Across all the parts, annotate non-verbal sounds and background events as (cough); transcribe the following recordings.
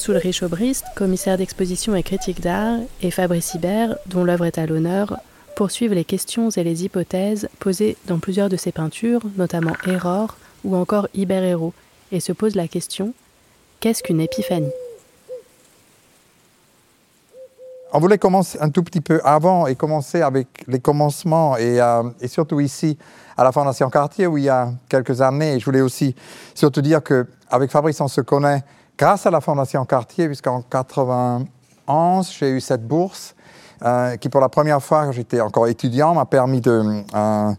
Hans Ulrich Obrist, commissaire d'exposition et critique d'art, et Fabrice Hibert, dont l'œuvre est à l'honneur, poursuivent les questions et les hypothèses posées dans plusieurs de ses peintures, notamment Error ou encore Iber et se posent la question qu'est-ce qu'une épiphanie? On voulait commencer un tout petit peu avant et commencer avec les commencements et, euh, et, surtout ici à la Fondation Cartier où il y a quelques années. Je voulais aussi surtout dire qu'avec Fabrice on se connaît grâce à la Fondation Cartier, puisqu'en 91, j'ai eu cette bourse euh, qui, pour la première fois, quand j'étais encore étudiant, m'a permis de, euh,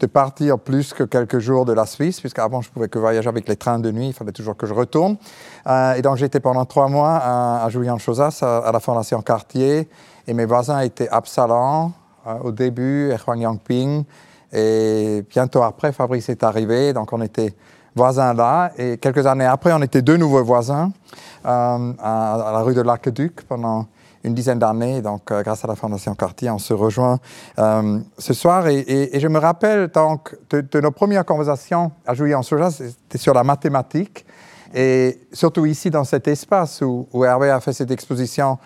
de partir plus que quelques jours de la Suisse, puisqu'avant, je pouvais que voyager avec les trains de nuit, il fallait toujours que je retourne. Euh, et donc, j'étais pendant trois mois à, à Julian-Chozas, à, la Fondation Cartier, et mes voisins étaient Absalon au début, et Yangping, et bientôt après, Fabrice est arrivé, donc on était voisins là. Et quelques années après, on était deux nouveaux voisins euh, à, la rue de l'Aqueduc pendant une dizaine d'années. Donc, euh, grâce à la Fondation Cartier, on se rejoint euh, ce soir. Et, je me rappelle donc de, nos premières conversations à jouer en Soja, c'était sur la mathématique. Et surtout ici, dans cet espace où Hervé a fait cette exposition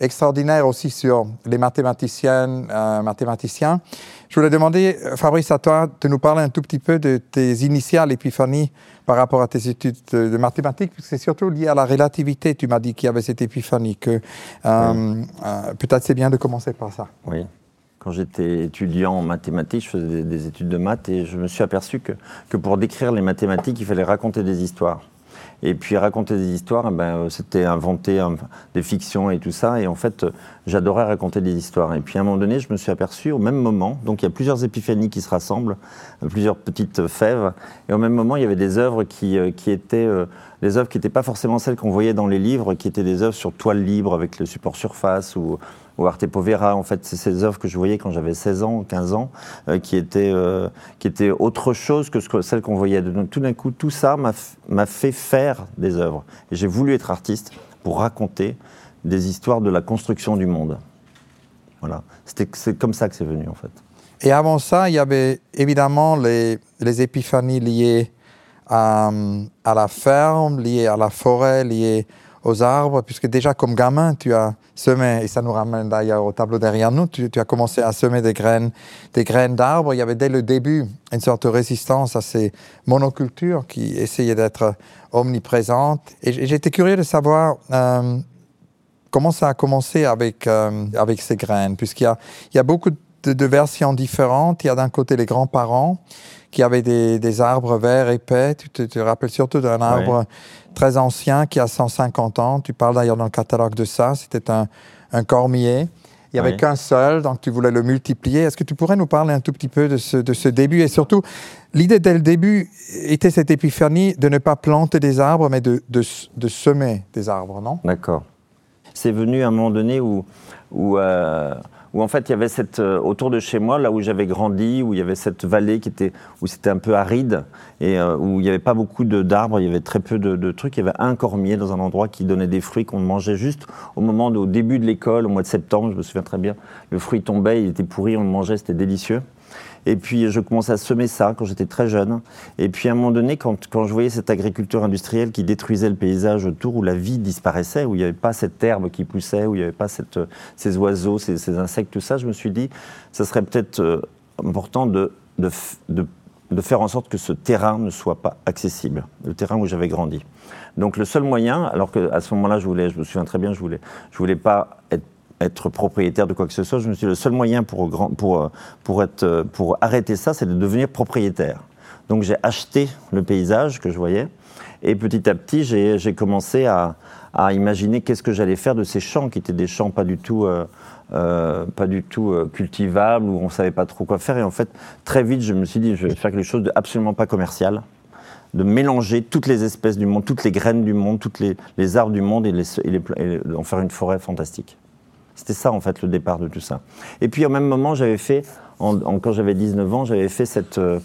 extraordinaire aussi sur les mathématiciennes, mathématiciens. Je voulais demander, Fabrice, à toi de nous parler un tout petit peu de tes initiales épiphanies par rapport à tes études de, mathématiques, puisque c'est surtout lié à la relativité. Tu m'as dit qu'il y avait cette épiphanie, que euh, euh, peut-être c'est bien de commencer par ça. Oui. Quand j'étais étudiant en mathématiques, je faisais des, études de maths et je me suis aperçu que, que pour décrire les mathématiques, il fallait raconter des histoires. Et puis raconter des histoires, eh ben, euh, c'était inventer des fictions et tout ça. Et en fait, euh, j'adorais raconter des histoires. Et puis à un moment donné, je me suis aperçu au même moment, donc il y a plusieurs épiphanies qui se rassemblent, euh, plusieurs petites fèves. Et au même moment, il y avait des œuvres qui, qui étaient des œuvres qui n'étaient pas forcément celles qu'on voyait dans les livres, qui étaient des œuvres sur toile libre avec le support surface ou, ou Arte Povera. En fait, c'est ces œuvres que je voyais quand j'avais 16 ans, 15 ans, euh, qui, étaient, euh, qui étaient autre chose que, ce que celles qu'on voyait. Tout d'un coup, tout ça m'a fait faire des œuvres. J'ai voulu être artiste pour raconter des histoires de la construction du monde. Voilà. C'est comme ça que c'est venu, en fait. Et avant ça, il y avait évidemment les, les épiphanies liées à, à, la ferme, liées à la forêt, liées aux arbres, puisque déjà comme gamin, tu as semé, et ça nous ramène d'ailleurs au tableau derrière nous, tu, as commencé à semer des graines des graines d'arbres. Il y avait dès le début une sorte de résistance à ces monocultures qui essayaient d'être omniprésentes. Et j'étais curieux de savoir euh, comment ça a commencé avec, euh, avec ces graines, puisqu'il y a, il y a beaucoup de, versions différentes. Il y a d'un côté les grands-parents qui avaient des, des, arbres verts épais. Tu te, rappelles surtout d'un arbre très ancien qui a 150 ans. Tu parles d'ailleurs dans le catalogue de ça. C'était un, un, cormier. Il n'y avait qu'un seul, donc tu voulais le multiplier. Est-ce que tu pourrais nous parler un tout petit peu de ce, de ce début? Et surtout, l'idée dès le début était cette épiphanie de ne pas planter des arbres, mais de, de, de semer des arbres, non? D'accord. C'est venu à un moment donné où, où euh, où en fait il y avait cette euh, autour de chez moi, là où j'avais grandi, où il y avait cette vallée qui était où c'était un peu aride et euh, où il n'y avait pas beaucoup d'arbres, il y avait très peu de, trucs. Il y avait un cormier dans un endroit qui donnait des fruits qu'on mangeait juste au moment au début de l'école, au mois de septembre, je me souviens très bien. Le fruit tombait, il était pourri, on le mangeait, c'était délicieux. Et puis je commençais à semer ça quand j'étais très jeune. Et puis à un moment donné, quand, quand, je voyais cette agriculture industrielle qui détruisait le paysage autour, où la vie disparaissait, où il n'y avait pas cette herbe qui poussait, où il n'y avait pas ces oiseaux, ces, ces, insectes, tout ça, je me suis dit, ça serait peut-être euh, important de, de, de, de faire en sorte que ce terrain ne soit pas accessible, le terrain où j'avais grandi. Donc le seul moyen, alors qu'à ce moment-là, je voulais, je me souviens très bien, je voulais, je voulais pas être être propriétaire de quoi que ce soit. Je me suis dit, le seul moyen pour, pour, pour, être, pour arrêter ça, c'est de devenir propriétaire. Donc j'ai acheté le paysage que je voyais, et petit à petit, j'ai commencé à, à imaginer qu'est-ce que j'allais faire de ces champs, qui étaient des champs pas du tout, euh, euh, pas du tout euh, cultivables, où on savait pas trop quoi faire. Et en fait, très vite, je me suis dit, je vais faire quelque chose de absolument pas commercial. de mélanger toutes les espèces du monde, toutes les graines du monde, tous les, les, arbres du monde et, les, et, en faire une forêt fantastique. C'était ça, en fait, le départ de tout ça. Et puis, au même moment, j'avais fait, quand j'avais 19 ans, j'avais fait cette, euh,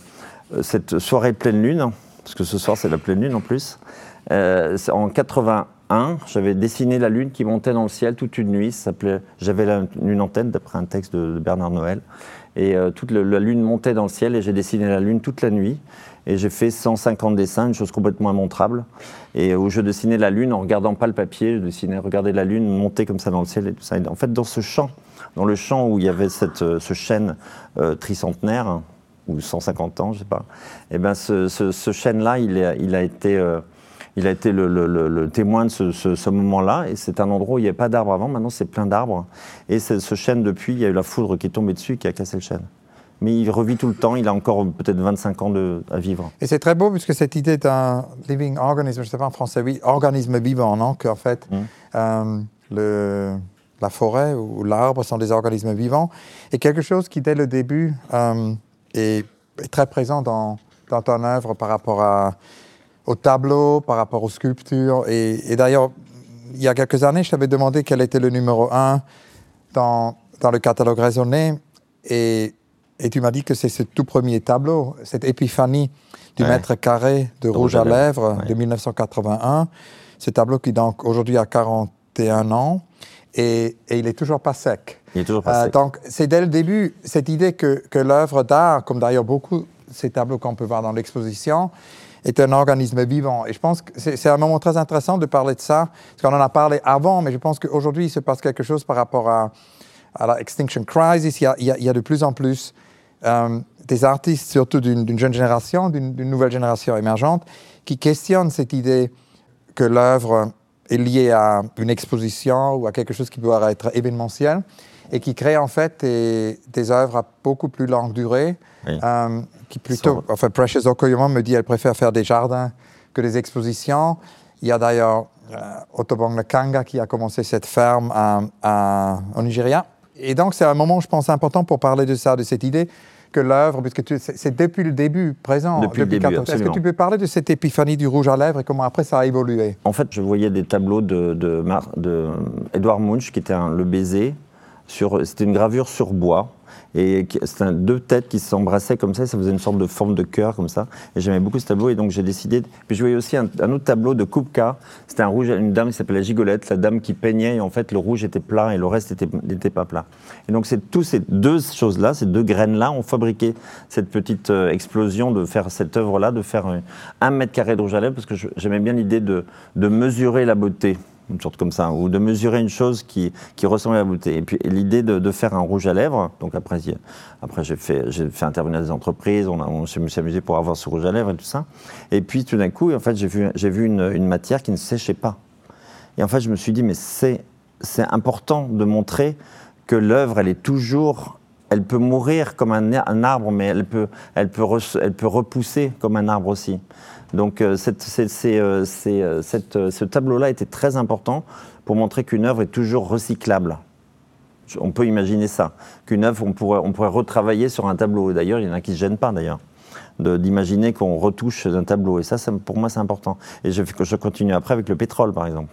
cette soirée pleine lune, parce que ce soir, c'est la pleine lune en plus. Euh, en 81, j'avais dessiné la lune qui montait dans le ciel toute une nuit. J'avais la lune en tête, d'après un texte de, Bernard Noël. Et euh, toute la lune montait dans le ciel et j'ai dessiné la lune toute la nuit. Et j'ai fait 150 dessins, une chose complètement immontrable. Et où je dessinais la lune en regardant pas le papier, je dessinais, regardais la lune monter comme ça dans le ciel et tout ça. en fait, dans ce champ, dans le champ où il y avait cette, euh, ce chêne euh, tricentenaire, ou 150 ans, je sais pas, et eh ben ce, ce, chêne-là, il, il, a été il a été le, témoin de ce, moment-là. Et c'est un endroit où il n'y avait pas d'arbres avant. Maintenant, c'est plein d'arbres. Et ce chêne, depuis, il y a eu la foudre qui est tombée dessus qui a cassé le chêne. Mais il revit tout le temps. Il a encore peut-être 25 ans de, à vivre. Et c'est très beau, puisque cette idée d'un living organism, je ne sais pas en français, oui, organisme vivant, non Qu'en fait, mmh. euh, le, la forêt ou l'arbre sont des organismes vivants. Et quelque chose qui, dès le début, euh, est, très présent dans, dans ton œuvre par rapport à au tableau, par rapport aux sculptures. Et, d'ailleurs, il y a quelques années, je t'avais demandé quel était le numéro un dans, dans le catalogue raisonné. Et, et tu m'as dit que c'est ce tout premier tableau, cette épiphanie du mètre carré de, Rouge, à lèvres, de 1981. Ce tableau qui donc aujourd'hui a 41 ans et, et, il est toujours pas sec. Il est toujours pas euh, sec. Donc c'est dès le début cette idée que, que l'œuvre d'art, comme d'ailleurs beaucoup ces tableaux qu'on peut voir dans l'exposition, est un organisme vivant. Et je pense que c'est un moment très intéressant de parler de ça, parce qu'on en a parlé avant, mais je pense qu'aujourd'hui, il se passe quelque chose par rapport à, à la Extinction Crisis. Il y a, il y a, de plus en plus euh, des artistes, surtout d'une jeune génération, d'une nouvelle génération émergente, qui questionnent cette idée que l'œuvre est liée à une exposition ou à quelque chose qui peut être événementiel et qui crée en fait des, des œuvres à beaucoup plus longue durée, euh, qui plutôt, enfin Precious Okoyoma me dit qu'elle préfère faire des jardins que des expositions. Il y a d'ailleurs euh, Otobong Nakanga qui a commencé cette ferme à, au Nigeria. Et donc c'est un moment, je pense, important pour parler de ça, de cette idée que l'œuvre, puisque c'est depuis le début présent. Depuis, le début, Est-ce que tu peux parler de cette épiphanie du rouge à lèvres et comment après ça a évolué? En fait, je voyais des tableaux de, de, de Edouard Munch, qui était un, le baiser, c'était une gravure sur bois. Et c'était deux têtes qui s'embrassaient comme ça, ça faisait une sorte de forme de cœur comme ça. Et j'aimais beaucoup ce tableau, et donc j'ai décidé. Puis je voyais aussi un, autre tableau de Kupka. C'était un rouge, une dame qui s'appelait la Gigolette, la dame qui peignait, et en fait le rouge était plat et le reste n'était pas plat. Et donc c'est tous ces deux choses-là, ces deux graines-là, ont fabriqué cette petite euh, explosion de faire cette œuvre-là, de faire un, mètre carré de rouge à lèvres, parce que j'aimais bien l'idée de, de mesurer la beauté une sorte comme ça, ou de mesurer une chose qui, qui ressemble à la beauté. Et puis l'idée de, de, faire un rouge à lèvres, donc après, après j'ai fait, fait intervenir des entreprises, on, on s'est amusé pour avoir ce rouge à lèvres et tout ça. Et puis tout d'un coup, en fait, j'ai vu, vu une, une, matière qui ne séchait pas. Et en fait, je me suis dit, mais c'est, important de montrer que l'œuvre, elle est toujours elle peut mourir comme un, un, arbre, mais elle peut, elle, peut elle peut repousser comme un arbre aussi. Donc euh, euh, euh, ce tableau-là était très important pour montrer qu'une œuvre est toujours recyclable. On peut imaginer ça, qu'une œuvre, on pourrait, on pourrait retravailler sur un tableau. D'ailleurs, il y en a qui ne se gênent pas, d'ailleurs, d'imaginer qu'on retouche un tableau. Et ça, pour moi, c'est important. Et je, je continue après avec le pétrole, par exemple.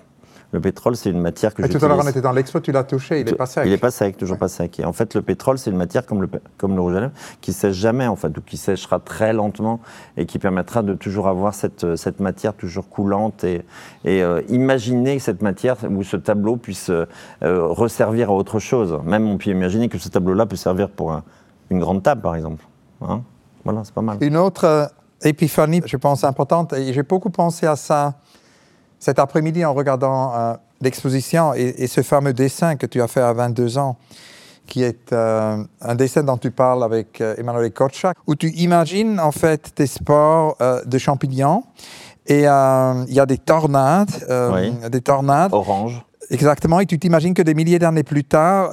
Le pétrole, c'est une matière que je. Tout à l'heure, on était dans l'expo, tu l'as touché, il n'est pas sec. Il n'est pas sec, toujours pas sec. Et en fait, le pétrole, c'est une matière comme le, comme le rouge à lèvres qui sèche jamais, en fait, ou qui séchera très lentement et qui permettra de toujours avoir cette, cette matière toujours coulante et, et euh, imaginer cette matière ou ce tableau puisse euh, resservir à autre chose. Même on peut imaginer que ce tableau-là peut servir pour une grande table, par exemple. Hein voilà, c'est pas mal. Une autre euh, épiphanie, je pense, importante, et j'ai beaucoup pensé à ça cet après-midi en regardant euh, l'exposition et, ce fameux dessin que tu as fait à 22 ans, qui est euh, un dessin dont tu parles avec euh, Emmanuel Kotchak, où tu imagines en fait des sports de champignons et il y a des tornades, des tornades. Orange. Exactement, et tu t'imagines que des milliers d'années plus tard,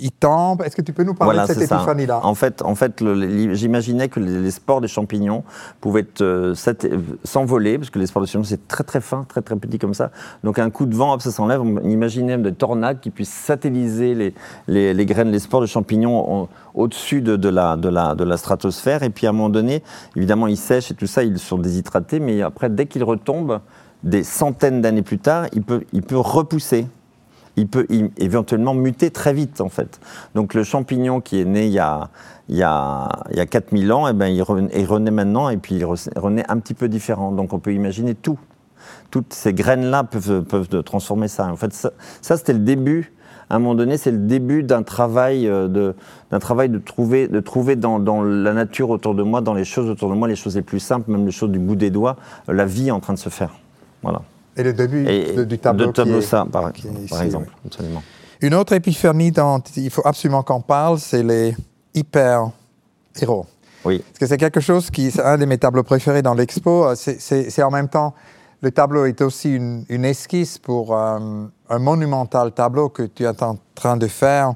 il tombe. Est-ce que tu peux nous parler de cette épiphanie-là? En fait, en fait j'imaginais que les, spores des champignons pouvaient euh, s'envoler, parce que les spores des champignons, c'est très très fin, très très petit comme ça. Donc un coup de vent, hop, ça s'enlève. On imaginait des tornades qui puissent satelliser les, les, les graines, les spores de champignons au-dessus de, de, la, de, la, de la stratosphère. Et puis à un moment donné, évidemment, ils sèchent et tout ça, ils sont déshydratés, mais après, dès qu'ils retombent, des centaines d'années plus tard, il peut, il peut repousser il peut éventuellement muter très vite, en fait. Donc le champignon qui est né il y a, il y a, il y a 4000 ans, eh ben, il, renaît, maintenant, et puis il renaît un petit peu différent. Donc on peut imaginer tout. Toutes ces graines-là peuvent, peuvent transformer ça. En fait, ça, c'était le début à un moment donné, c'est le début d'un travail, euh, de, d'un travail de trouver, de trouver dans, la nature autour de moi, dans les choses autour de moi, les choses les plus simples, même les choses du bout des doigts, la vie en train de se faire. Voilà. Et le début du tableau. De tableau, ça, par, exemple, absolument. Une autre épiphanie dont il faut absolument qu'on parle, c'est les hyper-héros. Oui. Parce que c'est quelque chose qui, c'est un de mes tableaux préférés dans l'expo. C'est en même temps, le tableau est aussi une, esquisse pour euh, un monumental tableau que tu es en train de faire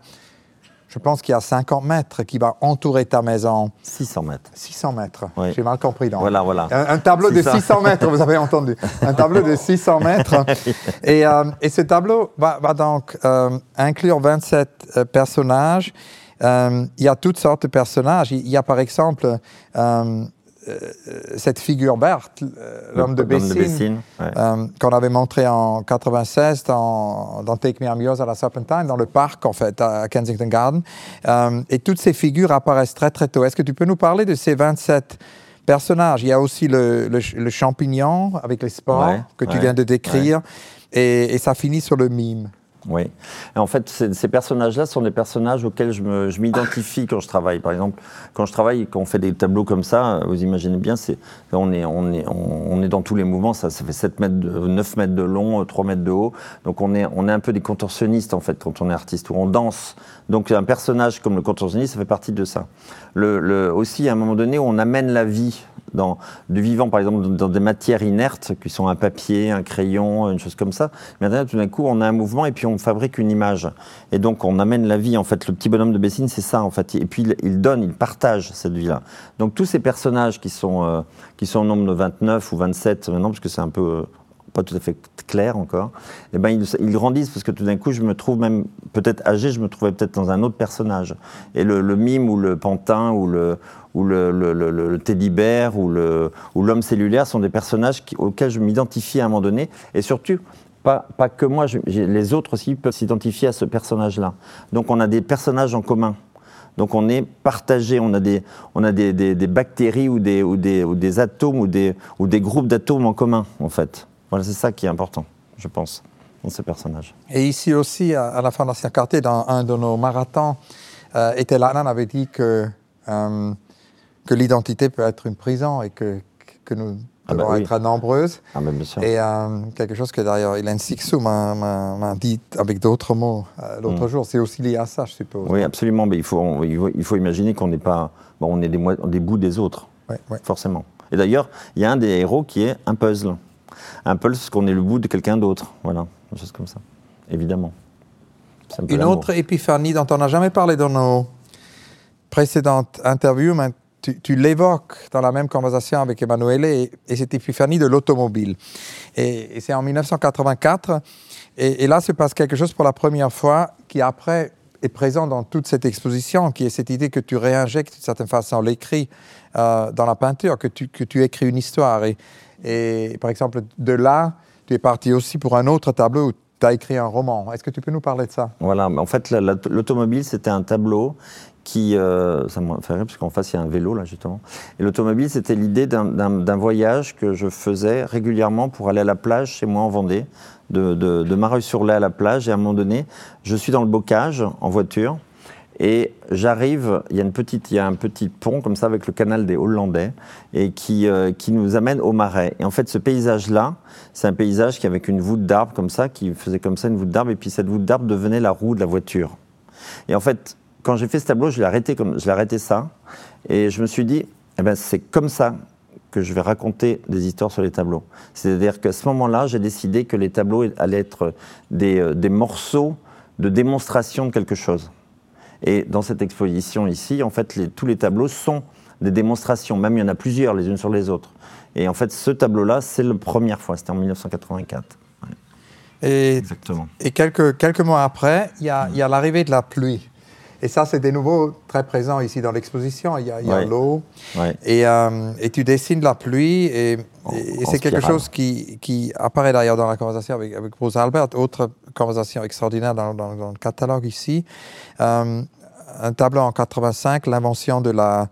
je pense qu'il y a 50 mètres qui va entourer ta maison. 600 mètres. 600 mètres. J'ai mal compris. Donc. Voilà, voilà. Un, tableau de 600 mètres, vous avez entendu. Un tableau de 600 mètres. (laughs) Et, euh, et ce tableau va, donc euh, inclure 27 euh, personnages. il y a toutes sortes de personnages. Il y a par exemple euh, cette figure Berthe, euh, l'homme de Bessine, euh, qu'on avait montré en 96 dans, dans Take Me I'm Yours à la Serpentine, dans le parc en fait, à Kensington Garden. et toutes ces figures apparaissent très très tôt. Est-ce que tu peux nous parler de ces 27 personnages? Il y a aussi le, le, champignon avec les spores que tu viens de décrire. Et, et, ça finit sur le mime. Oui. en fait, ces personnages-là sont des personnages auxquels je m'identifie quand je travaille. Par exemple, quand je travaille, quand on fait des tableaux comme ça, vous imaginez bien, c'est, on, est, on, est, on, est dans tous les mouvements. Ça, ça fait 7 mètres 9 mètres de long, 3 mètres de haut. Donc on est, on est un peu des contorsionnistes, en fait, quand on est artiste, où on danse. Donc un personnage comme le contorsionniste, ça fait partie de ça. Le, aussi, à un moment donné, on amène la vie du vivant, par exemple, dans des matières inertes, qui sont un papier, un crayon, une chose comme ça. Mais tout d'un coup, on a un mouvement et puis on fabrique une image. Et donc, on amène la vie. En fait, le petit bonhomme de Bessine, c'est ça, en fait. Et puis, il, donne, il partage cette vie-là. Donc, tous ces personnages qui sont, euh, qui sont au nombre de 29 ou 27 maintenant, parce que c'est un peu euh, pas tout à fait clair encore, eh ben ils, grandissent parce que tout d'un coup, je me trouve même peut-être âgé, je me trouvais peut-être dans un autre personnage. Et le, mime ou le pantin ou le ou le, le, bear ou l'homme cellulaire sont des personnages auxquels je m'identifie à un moment donné. Et surtout, pas, pas que moi, les autres aussi peuvent s'identifier à ce personnage-là. Donc on a des personnages en commun. Donc on est partagé, on a des, on a des, des, bactéries ou des, ou des, ou des atomes ou des, ou des groupes d'atomes en commun, en fait. Voilà, c'est ça qui est important, je pense, dans ces personnages. Et ici aussi, à, la fin de l'Ancien Quartier, dans un de nos marathons, euh, Etelanan avait dit que, euh, que l'identité peut être une prison et que, que nous ah devons bah être nombreuses. Ah bien sûr. Et euh, quelque chose que d'ailleurs Hélène Sixou m'a dit avec d'autres mots euh, l'autre mm. jour, c'est aussi lié à ça, je suppose. Oui, absolument. Mais il faut, il faut, imaginer qu'on n'est pas. Bon, on est des, des bouts des autres, forcément. Et d'ailleurs, il y a un des héros qui est un puzzle un peu ce qu'on est le bout de quelqu'un d'autre. Voilà, une chose comme ça, évidemment. Une autre épiphanie dont on n'a jamais parlé dans nos précédentes interviews, mais tu, l'évoques dans la même conversation avec Emmanuel, et, cette épiphanie de l'automobile. Et, c'est en 1984, et, là se passe quelque chose pour la première fois qui après est présent dans toute cette exposition, qui est cette idée que tu réinjectes d'une certaine façon l'écrit euh, dans la peinture, que tu, que tu écris une histoire. Et, et par exemple, de là, tu es parti aussi pour un autre tableau où tu as écrit un roman. Est-ce que tu peux nous parler de ça? Voilà, en fait, l'automobile, c'était un tableau qui, euh, ça me fait rire parce qu'en face il y a un vélo là justement. Et l'automobile, c'était l'idée d'un voyage que je faisais régulièrement pour aller à la plage chez moi en Vendée, de, de, de Mareuil-sur-Lay à la plage. Et à un moment donné, je suis dans le bocage en voiture et j'arrive, il y a une petite, il y a un petit pont comme ça avec le canal des Hollandais et qui, euh, qui nous amène au marais. Et en fait, ce paysage-là, c'est un paysage qui avec une voûte d'arbre comme ça, qui faisait comme ça une voûte d'arbre, et puis cette voûte d'arbre devenait la roue de la voiture. Et en fait, quand j'ai fait ce tableau, je l'ai arrêté comme, je l'ai arrêté ça, et je me suis dit, eh ben, c'est comme ça que je vais raconter des histoires sur les tableaux. C'est-à-dire qu'à ce moment-là, j'ai décidé que les tableaux allaient être des, euh, des morceaux de démonstration de quelque chose. Et dans cette exposition ici, en fait, les, tous les tableaux sont des démonstrations. Même il y en a plusieurs les unes sur les autres. Et en fait, ce tableau-là, c'est la première fois. C'était en 1984. Et, Exactement. Et quelques, quelques mois après, il y a, a l'arrivée de la pluie. Et ça, c'est de nouveau très présent ici dans l'exposition. Il y a, l'eau. Et, euh, et, tu dessines la pluie. Et, c'est quelque chose qui, qui apparaît d'ailleurs dans la conversation avec, avec Bruce Albert, autre conversation extraordinaire dans, dans, le catalogue ici. Euh, un tableau en 85, l'invention de la,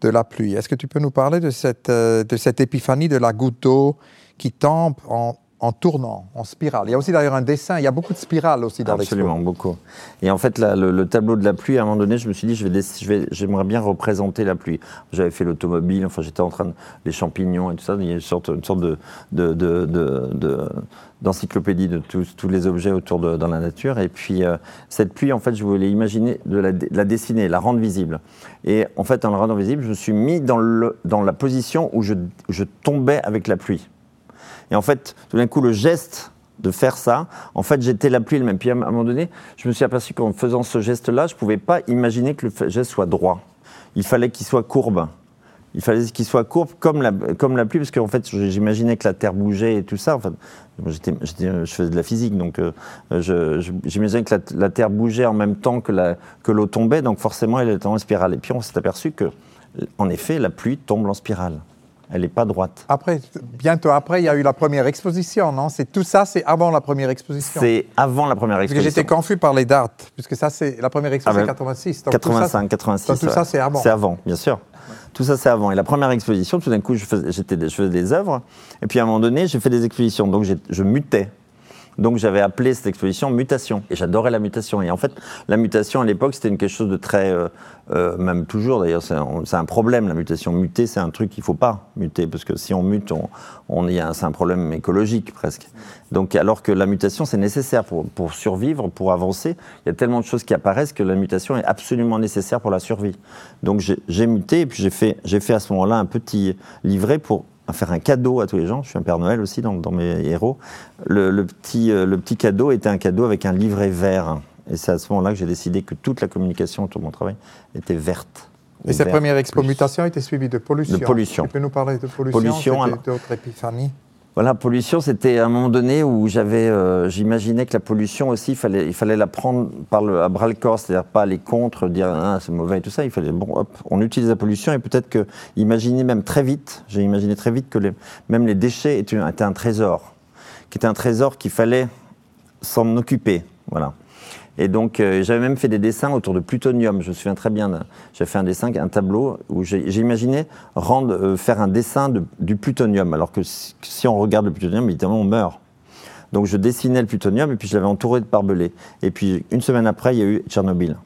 de la pluie. Est-ce que tu peux nous parler de cette, euh, de cette épiphanie de la goutte d'eau qui tombe en, en tournant, en spirale. Il y a aussi d'ailleurs un dessin, il y a beaucoup de spirales aussi dans Absolument, beaucoup. Et en fait, le, tableau de la pluie, à un moment donné, je me suis dit, je vais, j'aimerais bien représenter la pluie. J'avais fait l'automobile, enfin j'étais en train de... les champignons et tout ça, il y a une sorte, une sorte de, de, de, d'encyclopédie de tous, tous, les objets autour de dans la nature. Et puis, euh, cette pluie, en fait, je voulais imaginer de la, la, dessiner, la rendre visible. Et en fait, en la rendant visible, je me suis mis dans, le, dans la position où je, je tombais avec la pluie. Et en fait, tout d'un coup, le geste de faire ça, en fait, j'étais la pluie même. Puis à un moment donné, je me suis aperçu qu'en faisant ce geste-là, je ne pouvais pas imaginer que le geste soit droit. Il fallait qu'il soit courbe. Il fallait qu'il soit courbe comme la, comme la pluie, parce qu'en fait, j'imaginais que la Terre bougeait et tout ça. Je faisais de la physique, donc euh, j'imaginais que la, Terre bougeait en même temps que l'eau tombait, donc forcément, elle était en spirale. Et puis, on s'est aperçu que, en effet, la pluie tombe en spirale elle n'est pas droite. Après, bientôt après, il y a eu la première exposition, non? C'est tout ça, c'est avant la première exposition. C'est avant la première exposition. Parce que j'étais confus par les dates, puisque ça, c'est la première exposition, 86. 85, 86. Donc tout ça, c'est avant. C'est avant, bien sûr. Tout ça, c'est avant. Et la première exposition, tout d'un coup, je faisais, je faisais des œuvres, et puis à un moment donné, j'ai fait des expositions, donc je mutais. Donc j'avais appelé cette exposition mutation. Et j'adorais la mutation. Et en fait, la mutation à l'époque, c'était quelque chose de très. Euh, euh, même toujours d'ailleurs, c'est un, problème la mutation. Muter, c'est un truc qu'il ne faut pas muter. Parce que si on mute, on, on c'est un problème écologique presque. Donc alors que la mutation, c'est nécessaire pour, pour, survivre, pour avancer. Il y a tellement de choses qui apparaissent que la mutation est absolument nécessaire pour la survie. Donc j'ai muté et puis j'ai fait, fait à ce moment-là un petit livret pour à faire un cadeau à tous les gens. Je suis un Père Noël aussi dans, mes héros. Le, petit, euh, le petit cadeau était un cadeau avec un livret vert. Et c'est à ce moment-là que j'ai décidé que toute la communication autour de mon travail était verte. Et cette première expo mutation était suivie de pollution. De pollution. Tu peux nous parler de pollution, pollution d'autres épiphanies voilà, pollution, c'était un moment donné où j'avais, euh, j'imaginais que la pollution aussi, il fallait, la prendre à bras le corps, c'est-à-dire pas aller contre, dire ah, c'est mauvais et tout ça. Il fallait, bon, hop, on utilise la pollution et peut-être que, imaginer même très vite, j'ai imaginé très vite que même les déchets étaient, étaient un trésor, qui était un trésor qu'il fallait s'en occuper, voilà. Et donc, euh, j'avais même fait des dessins autour de plutonium. Je me souviens très bien. J'ai fait un dessin, un tableau où j'ai imaginé rendre, euh, faire un dessin de, du plutonium. Alors que si, on regarde le plutonium, évidemment, on meurt. Donc, je dessinais le plutonium et puis je l'avais entouré de barbelés. Et puis, une semaine après, il y a eu Tchernobyl.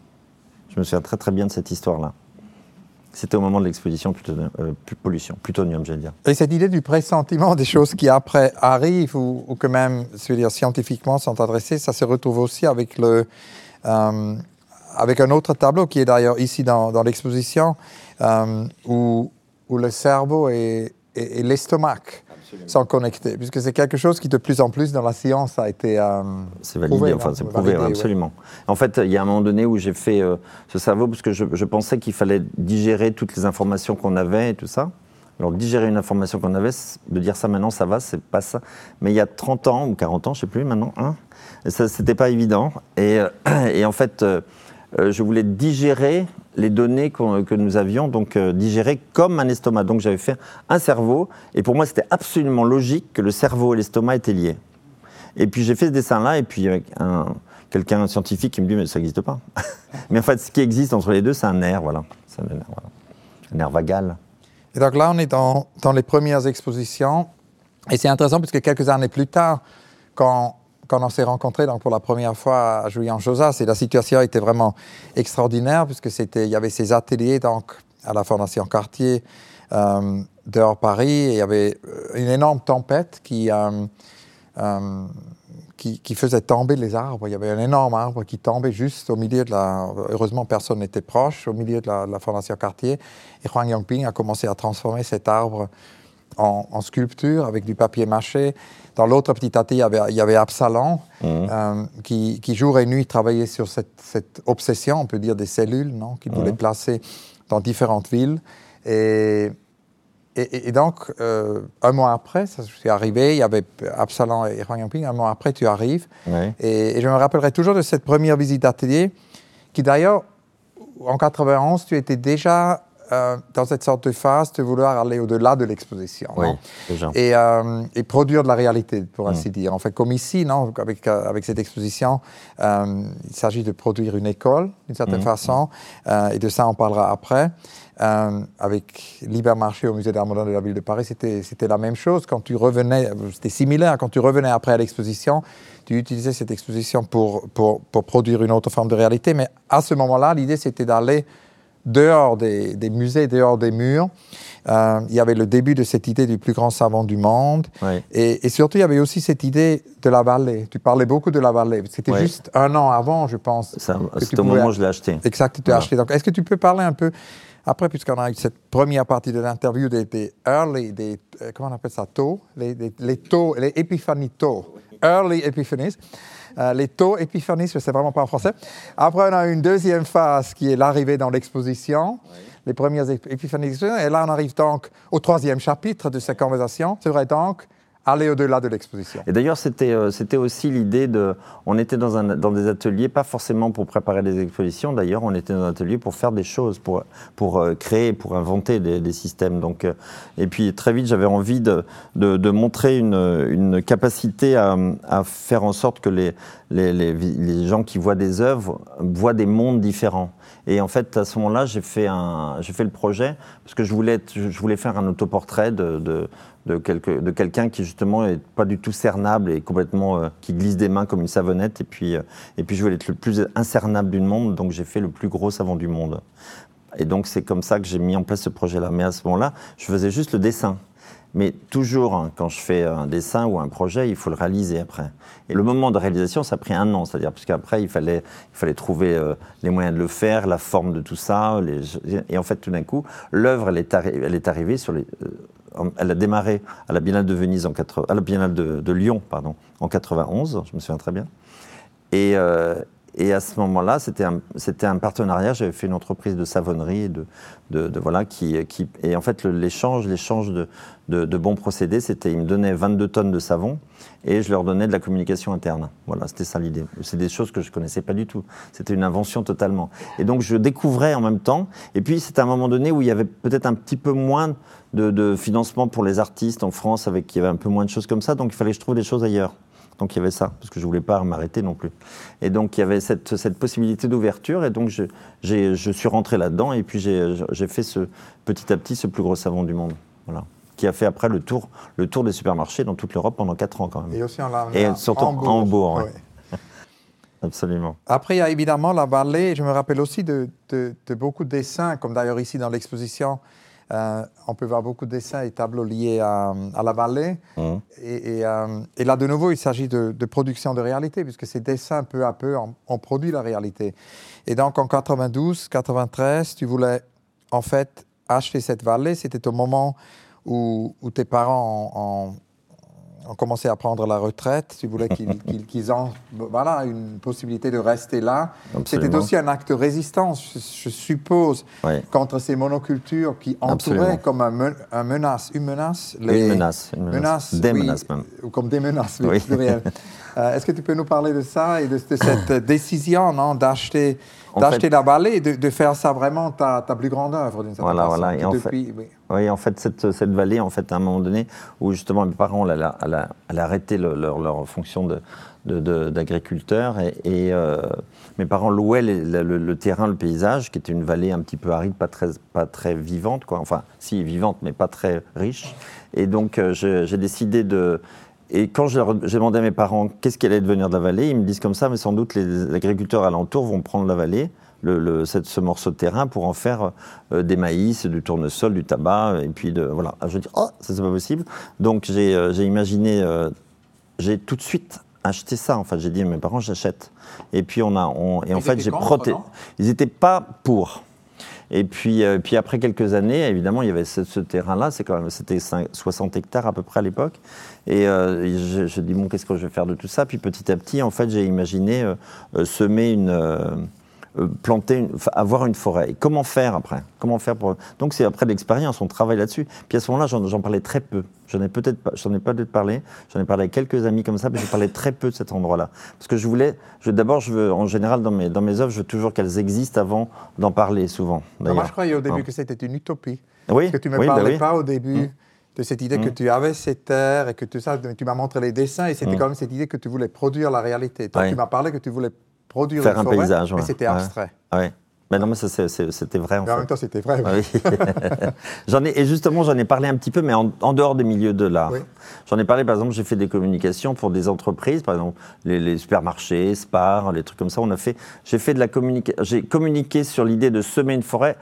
Je me souviens très très bien de cette histoire-là. C'était au moment de l'exposition euh, pollution, plutonium, j'allais dire. Et cette idée du pressentiment des choses qui après arrivent ou, que même, dire, scientifiquement sont adressées, ça se retrouve aussi avec le, euh, avec un autre tableau qui est d'ailleurs ici dans, l'exposition, euh, où, où, le cerveau et, et l'estomac sont connectés, puisque c'est quelque chose qui de plus en plus dans la science a été euh, C'est validé, enfin c'est prouvé, absolument. En fait, il y a un moment donné où j'ai fait euh, ce cerveau parce que je, pensais qu'il fallait digérer toutes les informations qu'on avait et tout ça. Alors digérer une information qu'on avait, de dire ça maintenant, ça va, c'est pas ça. Mais il y a 30 ans ou 40 ans, je sais plus maintenant, hein, ça c'était pas évident. Et, euh, (clears throat) et en fait, je voulais digérer les données que nous avions, donc euh, digérées comme un estomac. Donc j'avais fait un cerveau, et pour moi c'était absolument logique que le cerveau et l'estomac étaient liés. Et puis j'ai fait ce dessin-là, et puis avec un, quelqu'un scientifique qui me dit mais ça n'existe pas. (laughs) mais en fait, ce qui existe entre les deux, c'est un nerf, voilà. C'est un nerf, voilà. un nerf vagal. Et donc là, on est dans, dans les premières expositions, et c'est intéressant parce que quelques années plus tard, quand quand on s'est rencontrés donc pour la première fois à Juillan-Josas, la situation était vraiment extraordinaire puisque c'était, il y avait ces ateliers donc à la Fondation Cartier euh, dehors Paris et il y avait euh, une énorme tempête qui, euh, qui, qui, faisait tomber les arbres. Il y avait un énorme arbre qui tombait juste au milieu de la. Heureusement, personne n'était proche, au milieu de la, Fondation Cartier. Et Huang Yongping a commencé à transformer cet arbre en, sculpture avec du papier mâché. Dans l'autre petit atelier, il y avait, il y avait Absalon, mmh. euh, qui, jour et nuit travaillait sur cette, obsession, on peut dire, des cellules, non, qu'il voulait mmh. placer dans différentes villes. Et, et, donc, euh, un mois après, ça, je suis arrivé, il y avait Absalon et Huang Yongping, un mois après, tu arrives. Et, je me rappellerai toujours de cette première visite d'atelier, qui d'ailleurs, en 91, tu étais déjà euh, dans cette sorte de phase de vouloir aller au-delà de l'exposition. Oui, et, euh, et, produire de la réalité, pour ainsi mm. dire. En fait, comme ici, non, avec, euh, avec cette exposition, il s'agit de produire une école, d'une certaine mm. façon, et de ça, on parlera après. avec l'hypermarché au musée d'art moderne de la ville de Paris, c'était la même chose. Quand tu revenais, c'était similaire, quand tu revenais après à l'exposition, tu utilisais cette exposition pour, pour, pour, produire une autre forme de réalité. Mais à ce moment-là, l'idée, c'était d'aller dehors des, musées, dehors des murs. Euh, il y avait le début de cette idée du plus grand savant du monde. Et, surtout, il y avait aussi cette idée de la vallée. Tu parlais beaucoup de la vallée. C'était juste un an avant, je pense. C'est au moment où je l'ai acheté. Exact, tu l'as acheté. Donc, est-ce que tu peux parler un peu, après, puisqu'on a eu cette première partie de l'interview des, early, des, euh, comment on appelle ça, taux, les, les, les taux, les épiphanies taux, early epiphanies. Euh, les taux épiphanies, je ne sais vraiment pas en français. Après, on a une deuxième phase qui est l'arrivée dans l'exposition, les premières épiphanies. Et là, on arrive donc au troisième chapitre de cette conversation. C'est vrai donc aller au-delà de l'exposition. Et d'ailleurs, c'était euh, c'était aussi l'idée de. On était dans, un, dans des ateliers, pas forcément pour préparer des expositions, d'ailleurs, on était dans un atelier pour faire des choses, pour, pour euh, créer, pour inventer des, systèmes. Donc, euh, et puis très vite, j'avais envie de, de, montrer une, une capacité à, à, faire en sorte que les, les, les, les gens qui voient des œuvres voient des mondes différents. Et en fait, à ce moment-là, j'ai fait, fait le projet parce que je voulais, je voulais faire un autoportrait de, de, quelqu'un qui justement est pas du tout cernable et complètement euh, qui glisse des mains comme une savonnette. Et puis, euh, et puis je voulais être le plus incernable du monde, donc j'ai fait le plus gros savon du monde. Et donc c'est comme ça que j'ai mis en place ce projet-là. Mais à ce moment-là, je faisais juste le dessin. Mais toujours, hein, quand je fais un dessin ou un projet, il faut le réaliser après. Et le moment de réalisation, ça a pris un an, c'est-à-dire parce qu'après, il fallait, il fallait trouver euh, les moyens de le faire, la forme de tout ça. et en fait, tout d'un coup, l'œuvre, elle est arrivée sur les, elle a démarré à la Biennale de Venise en à la Biennale de, Lyon, pardon, en 91, je me souviens très bien. Et, euh, et à ce moment-là, c'était un, partenariat. J'avais fait une entreprise de savonnerie et de, voilà qui, et en fait l'échange, l'échange de, bons procédés, c'était ils me donnaient 22 tonnes de savon et je leur donnais de la communication interne. Voilà, c'était ça l'idée. C'est des choses que je connaissais pas du tout. C'était une invention totalement. Et donc je découvrais en même temps. Et puis c'était un moment donné où il y avait peut-être un petit peu moins de, de financement pour les artistes en France, avec il y avait un peu moins de choses comme ça. Donc il fallait que je trouve des choses ailleurs. Donc il y avait ça, parce que je ne voulais pas m'arrêter non plus. Et donc il y avait cette, cette possibilité d'ouverture, et donc je, je, suis rentré là-dedans, et puis j'ai fait ce, petit à petit ce plus gros savon du monde. Voilà. Qui a fait après le tour, le tour des supermarchés dans toute l'Europe pendant 4 ans quand même. Et aussi en, et surtout en Hambourg. (laughs) Absolument. Après, il y a évidemment la vallée. Je me rappelle aussi de, de, de beaucoup de dessins, comme d'ailleurs ici dans l'exposition, euh, on peut voir beaucoup de dessins et tableaux liés à, la vallée. Mmh. Euh, et, là, de nouveau, il s'agit de, production de réalité, puisque ces dessins, peu à peu, ont, produit la réalité. Et donc, en 92, 93, tu voulais en fait acheter cette vallée. C'était au moment où, tes parents ont, ont commencé à prendre la retraite, tu voulais qu'ils (laughs) qu ont voilà, une possibilité de rester là. C'était aussi un acte de résistance, je, suppose, contre ces monocultures qui entouraient comme un, un, menace, une menace. Les, une menace, une menace. des menaces même. Ou comme des menaces, oui. (laughs) euh, Est-ce que tu peux nous parler de ça et de, de cette décision d'acheter d'acheter la vallée et de, faire ça vraiment ta, ta plus grande œuvre d'une certaine voilà, façon. Voilà, et en fait, oui. en fait, cette, cette, vallée, en fait, à un moment donné, où justement mes parents, elle elle arrêté leur, leur, fonction d'agriculteur et, et euh, mes parents louaient le, terrain, le paysage, qui était une vallée un petit peu aride, pas très, pas très vivante, quoi. Enfin, si vivante, mais pas très riche. Et donc, euh, j'ai décidé de et quand j'ai demandé à mes parents qu'est-ce qui allait devenir de la vallée, ils me disent comme ça, mais sans doute les agriculteurs alentours vont prendre la vallée, le, ce morceau de terrain, pour en faire euh, des maïs, du tournesol, du tabac, et puis de, voilà. Je dis, oh, ça c'est pas possible. Donc j'ai euh, imaginé, euh, j'ai tout de suite acheté ça. Enfin, j'ai dit à mes parents, j'achète. Et puis on a, on, et en fait, j'ai protégé. Ils n'étaient pas pour. Et puis, euh, puis après quelques années, évidemment, il y avait ce, terrain-là, c'est quand même, c'était 60 hectares à peu près à l'époque. Et euh, je, je, dis, bon, qu'est-ce que je vais faire de tout ça? Puis petit à petit, en fait, j'ai imaginé euh, semer une euh, planter, avoir une forêt. Et comment faire après? Comment faire pour Donc c'est après l'expérience, on travaille là-dessus. Puis à ce moment-là, j'en parlais très peu. J'en ai peut-être pas, j'en ai pas peut-être parlé. J'en ai parlé avec quelques amis comme ça, mais je parlais très peu de cet endroit-là, parce que je voulais. Je, d'abord, je veux, en général, dans mes dans mes œuvres, je veux toujours qu'elles existent avant d'en parler souvent. moi, je croyais au début que c'était une utopie. Oui. Que tu me bah parlais pas au début. Mmh. de cette idée que mmh. tu avais ces terres et que tout ça, tu m'as montré les dessins et c'était mmh. quand même cette idée que tu voulais produire la réalité. Toi, tu m'as parlé que tu voulais produire Faire un paysage. Mais c'était abstrait. Ouais. Mais non, mais c'était vrai. En, mais en même temps, c'était vrai. Oui. (laughs) j'en ai, et justement, j'en ai parlé un petit peu, mais en, dehors des milieux de l'art. J'en ai parlé, par exemple, j'ai fait des communications pour des entreprises, par exemple, les, supermarchés, Spar, les trucs comme ça. On a fait, j'ai fait de la communication, j'ai communiqué sur l'idée de semer une forêt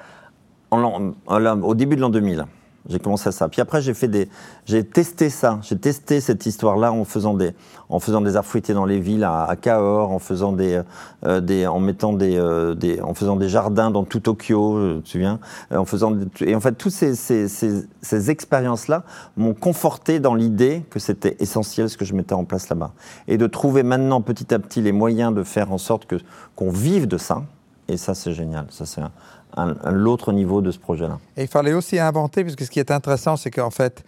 en, au début de l'an 2000. J'ai commencé à ça. Puis après, j'ai fait des, j'ai testé ça. J'ai testé cette histoire-là en faisant des, en faisant des fruités dans les villes à, Cahors, en faisant des, euh, des en mettant des, euh, des, en faisant des jardins dans tout Tokyo, euh, tu te souviens, en faisant et en fait toutes ces, ces, ces, ces expériences-là m'ont conforté dans l'idée que c'était essentiel ce que je mettais en place là-bas et de trouver maintenant petit à petit les moyens de faire en sorte que qu'on vive de ça. Et ça, c'est génial. Ça, c'est l'autre niveau de ce projet-là. Et il fallait aussi inventer, parce que ce qui est intéressant, c'est qu'en fait,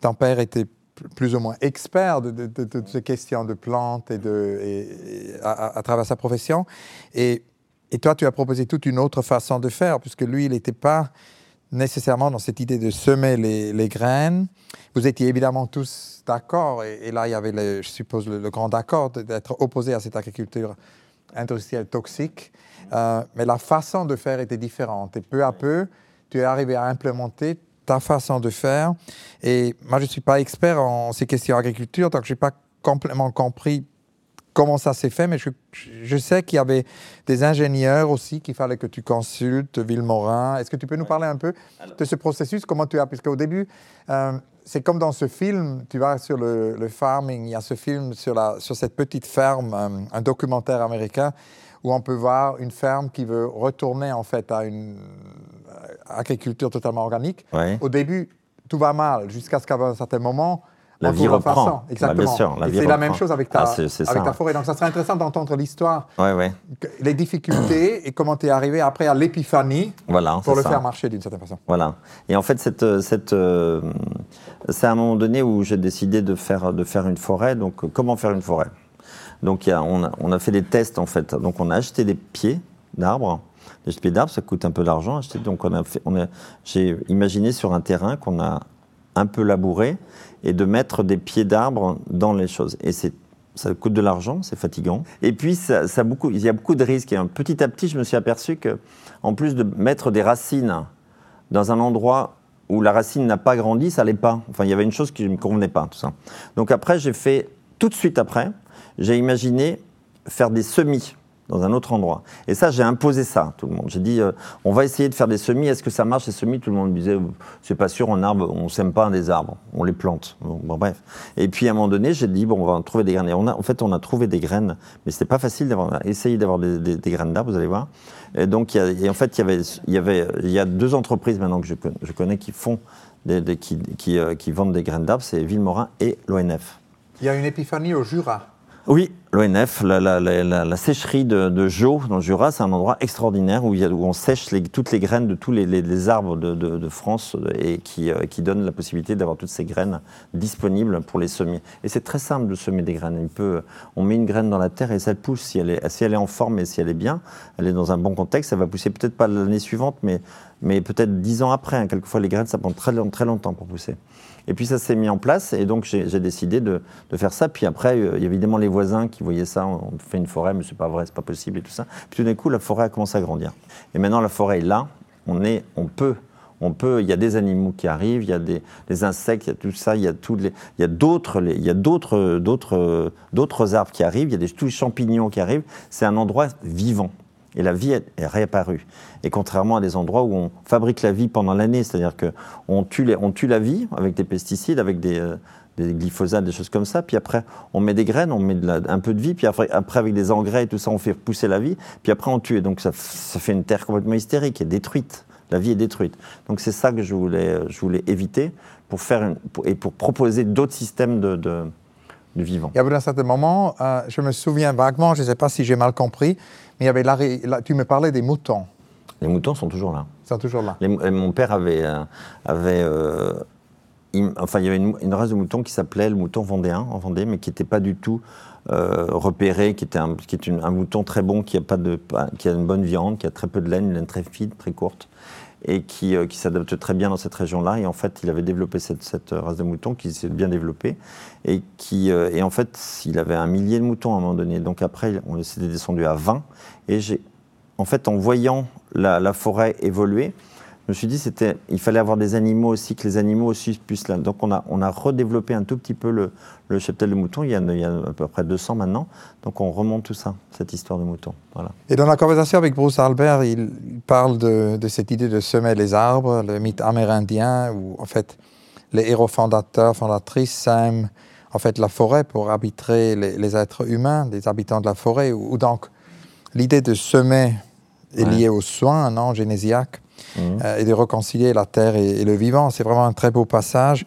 ton père était plus ou moins expert de, de, ces questions de plantes et, à, travers sa profession. Et, toi, tu as proposé toute une autre façon de faire, puisque lui, il n'était pas nécessairement dans cette idée de semer les, graines. Vous étiez évidemment tous d'accord, et, là, il y avait, je suppose, le grand accord d'être opposé à cette agriculture industrielle toxique. Euh, mais la façon de faire était différente. Et peu à peu, tu es arrivé à implémenter ta façon de faire. Et moi, je ne suis pas expert en ces questions d'agriculture, donc je n'ai pas complètement compris comment ça s'est fait, mais je, je sais qu'il y avait des ingénieurs aussi qu'il fallait que tu consultes, Villemorin. Est-ce que tu peux nous parler un peu de ce processus Comment tu as, puisque au début, euh, c'est comme dans ce film, tu vas sur le, le, farming, il y a ce film sur, la, sur cette petite ferme, euh, un documentaire américain où on peut voir une ferme qui veut retourner en fait à une euh, agriculture totalement organique. Au début, tout va mal, jusqu'à ce qu'à un certain moment, la vie reprend. Bah, Exactement. bien sûr, c'est la même chose avec ta, ah, avec ta forêt. Donc, ça serait intéressant d'entendre l'histoire, les difficultés et comment tu es arrivé après à l'épiphanie voilà, pour le faire marcher d'une certaine façon. Voilà. Et en fait, cette, cette, euh, c'est à un moment donné où j'ai décidé de faire, de faire une forêt. Donc, comment faire une forêt? Donc on, a, fait des tests en fait. Donc on a acheté des pieds d'arbres. Les pieds d'arbres, ça coûte un peu d'argent. Donc on a fait, on a, j'ai imaginé sur un terrain qu'on a un peu labouré et de mettre des pieds d'arbres dans les choses. Et ça coûte de l'argent, c'est fatigant. Et puis, il y a beaucoup de risques. Et petit à petit, je me suis aperçu que, en plus de mettre des racines dans un endroit où la racine n'a pas grandi, ça n'allait pas. Enfin, il y avait une chose qui ne me convenait pas, tout ça. Donc après, j'ai fait, tout de suite après, j'ai imaginé faire des semis dans un autre endroit. Et ça, j'ai imposé ça à tout le monde. J'ai dit, euh, on va essayer de faire des semis. Est-ce que ça marche, ces semis? Tout le monde me disait, c'est pas sûr, en arbre, on sème pas des arbres, on les plante. Bon, bref. Et puis, à un moment donné, j'ai dit, bon, on va trouver des graines. Et en fait, on a trouvé des graines, mais c'était pas facile d'avoir, essayer d'avoir des, graines d'arbres, vous allez voir. Et donc, en fait, il y avait, y avait, y a deux entreprises maintenant que je, je connais qui font, des, qui, qui, euh, qui vendent des graines d'arbres, c'est Villemorin et l'ONF. Il y a une épiphanie au Jura. Oui, l'ONF, la, sécherie de, de Jo dans le Jura, c'est un endroit extraordinaire où, il y a, où on sèche toutes les graines de tous les, arbres de, France et qui, euh, qui donne la possibilité d'avoir toutes ces graines disponibles pour les semer. Et c'est très simple de semer des graines. Peut, on met une graine dans la terre et ça pousse. Si elle, est, si elle est en forme et si elle est bien, elle est dans un bon contexte, elle va pousser peut-être pas l'année suivante, mais, mais peut-être dix ans après. Hein. Quelquefois, les graines, ça prend très, très longtemps pour pousser. Et puis ça s'est mis en place et donc j'ai décidé de, faire ça. Puis après, il y a évidemment les voisins qui voyaient ça, on fait une forêt, mais c'est pas vrai, c'est pas possible et tout ça. Puis tout d'un coup, la forêt a commencé à grandir. Et maintenant, la forêt est là, on, est, on peut on peut, il y a des animaux qui arrivent, il y a des, insectes, il y a tout ça, il y a tous les, il y a d'autres, il y a d'autres, d'autres, d'autres arbres qui arrivent, il y a des, tous les champignons qui arrivent. C'est un endroit vivant et la vie est, réapparue. Et contrairement à des endroits où on fabrique la vie pendant l'année, c'est-à-dire qu'on tue, tue la vie avec des pesticides, avec des, euh, glyphosates, des choses comme ça, puis après on met des graines, on met un peu de vie, puis après, avec des engrais et tout ça, on fait pousser la vie, puis après on tue. Et donc ça, fait une terre complètement hystérique et détruite La vie est détruite. Donc c'est ça que je voulais, éviter pour faire et pour proposer d'autres systèmes de, vivant. Il y avait un certain moment, euh, je me souviens vaguement, je ne sais pas si j'ai mal compris, mais il y avait là, tu me parlais des moutons. Les moutons sont toujours là. Ils sont toujours là. mon père avait, euh, avait enfin, il y avait une, race de moutons qui s'appelait le mouton vendéen en Vendée, mais qui n'était pas du tout euh, repéré, qui était, un, qui est un mouton très bon, qui a, pas de, qui a une bonne viande, qui a très peu de laine, une laine très fine, très courte, et qui, euh, qui s'adapte très bien dans cette région-là. Et en fait, il avait développé cette, cette race de moutons qui s'est bien développée, et qui, euh, et en fait, il avait un millier de moutons à un moment donné. Donc après, on s'était descendu à 20, et j'ai, en fait, en voyant la forêt évoluer, je me suis dit c'était il fallait avoir des animaux aussi, que les animaux aussi puissent là. Donc on a, on a redéveloppé un tout petit peu le, le cheptel de moutons. Il y, a, il y, a, à peu près 200 maintenant. Donc on remonte tout ça, cette histoire de moutons. Voilà. Et dans la conversation avec Bruce Albert, il parle de, de cette idée de semer les arbres, le mythe amérindien, où en fait les héros fondateurs, fondatrices sèment en fait la forêt pour arbitrer les, les êtres humains, les habitants de la forêt. Ou, donc l'idée de semer est liée au soin, non, génésiaque. Mhm. Euh, et de réconcilier la terre et, le vivant. C'est vraiment un très beau passage.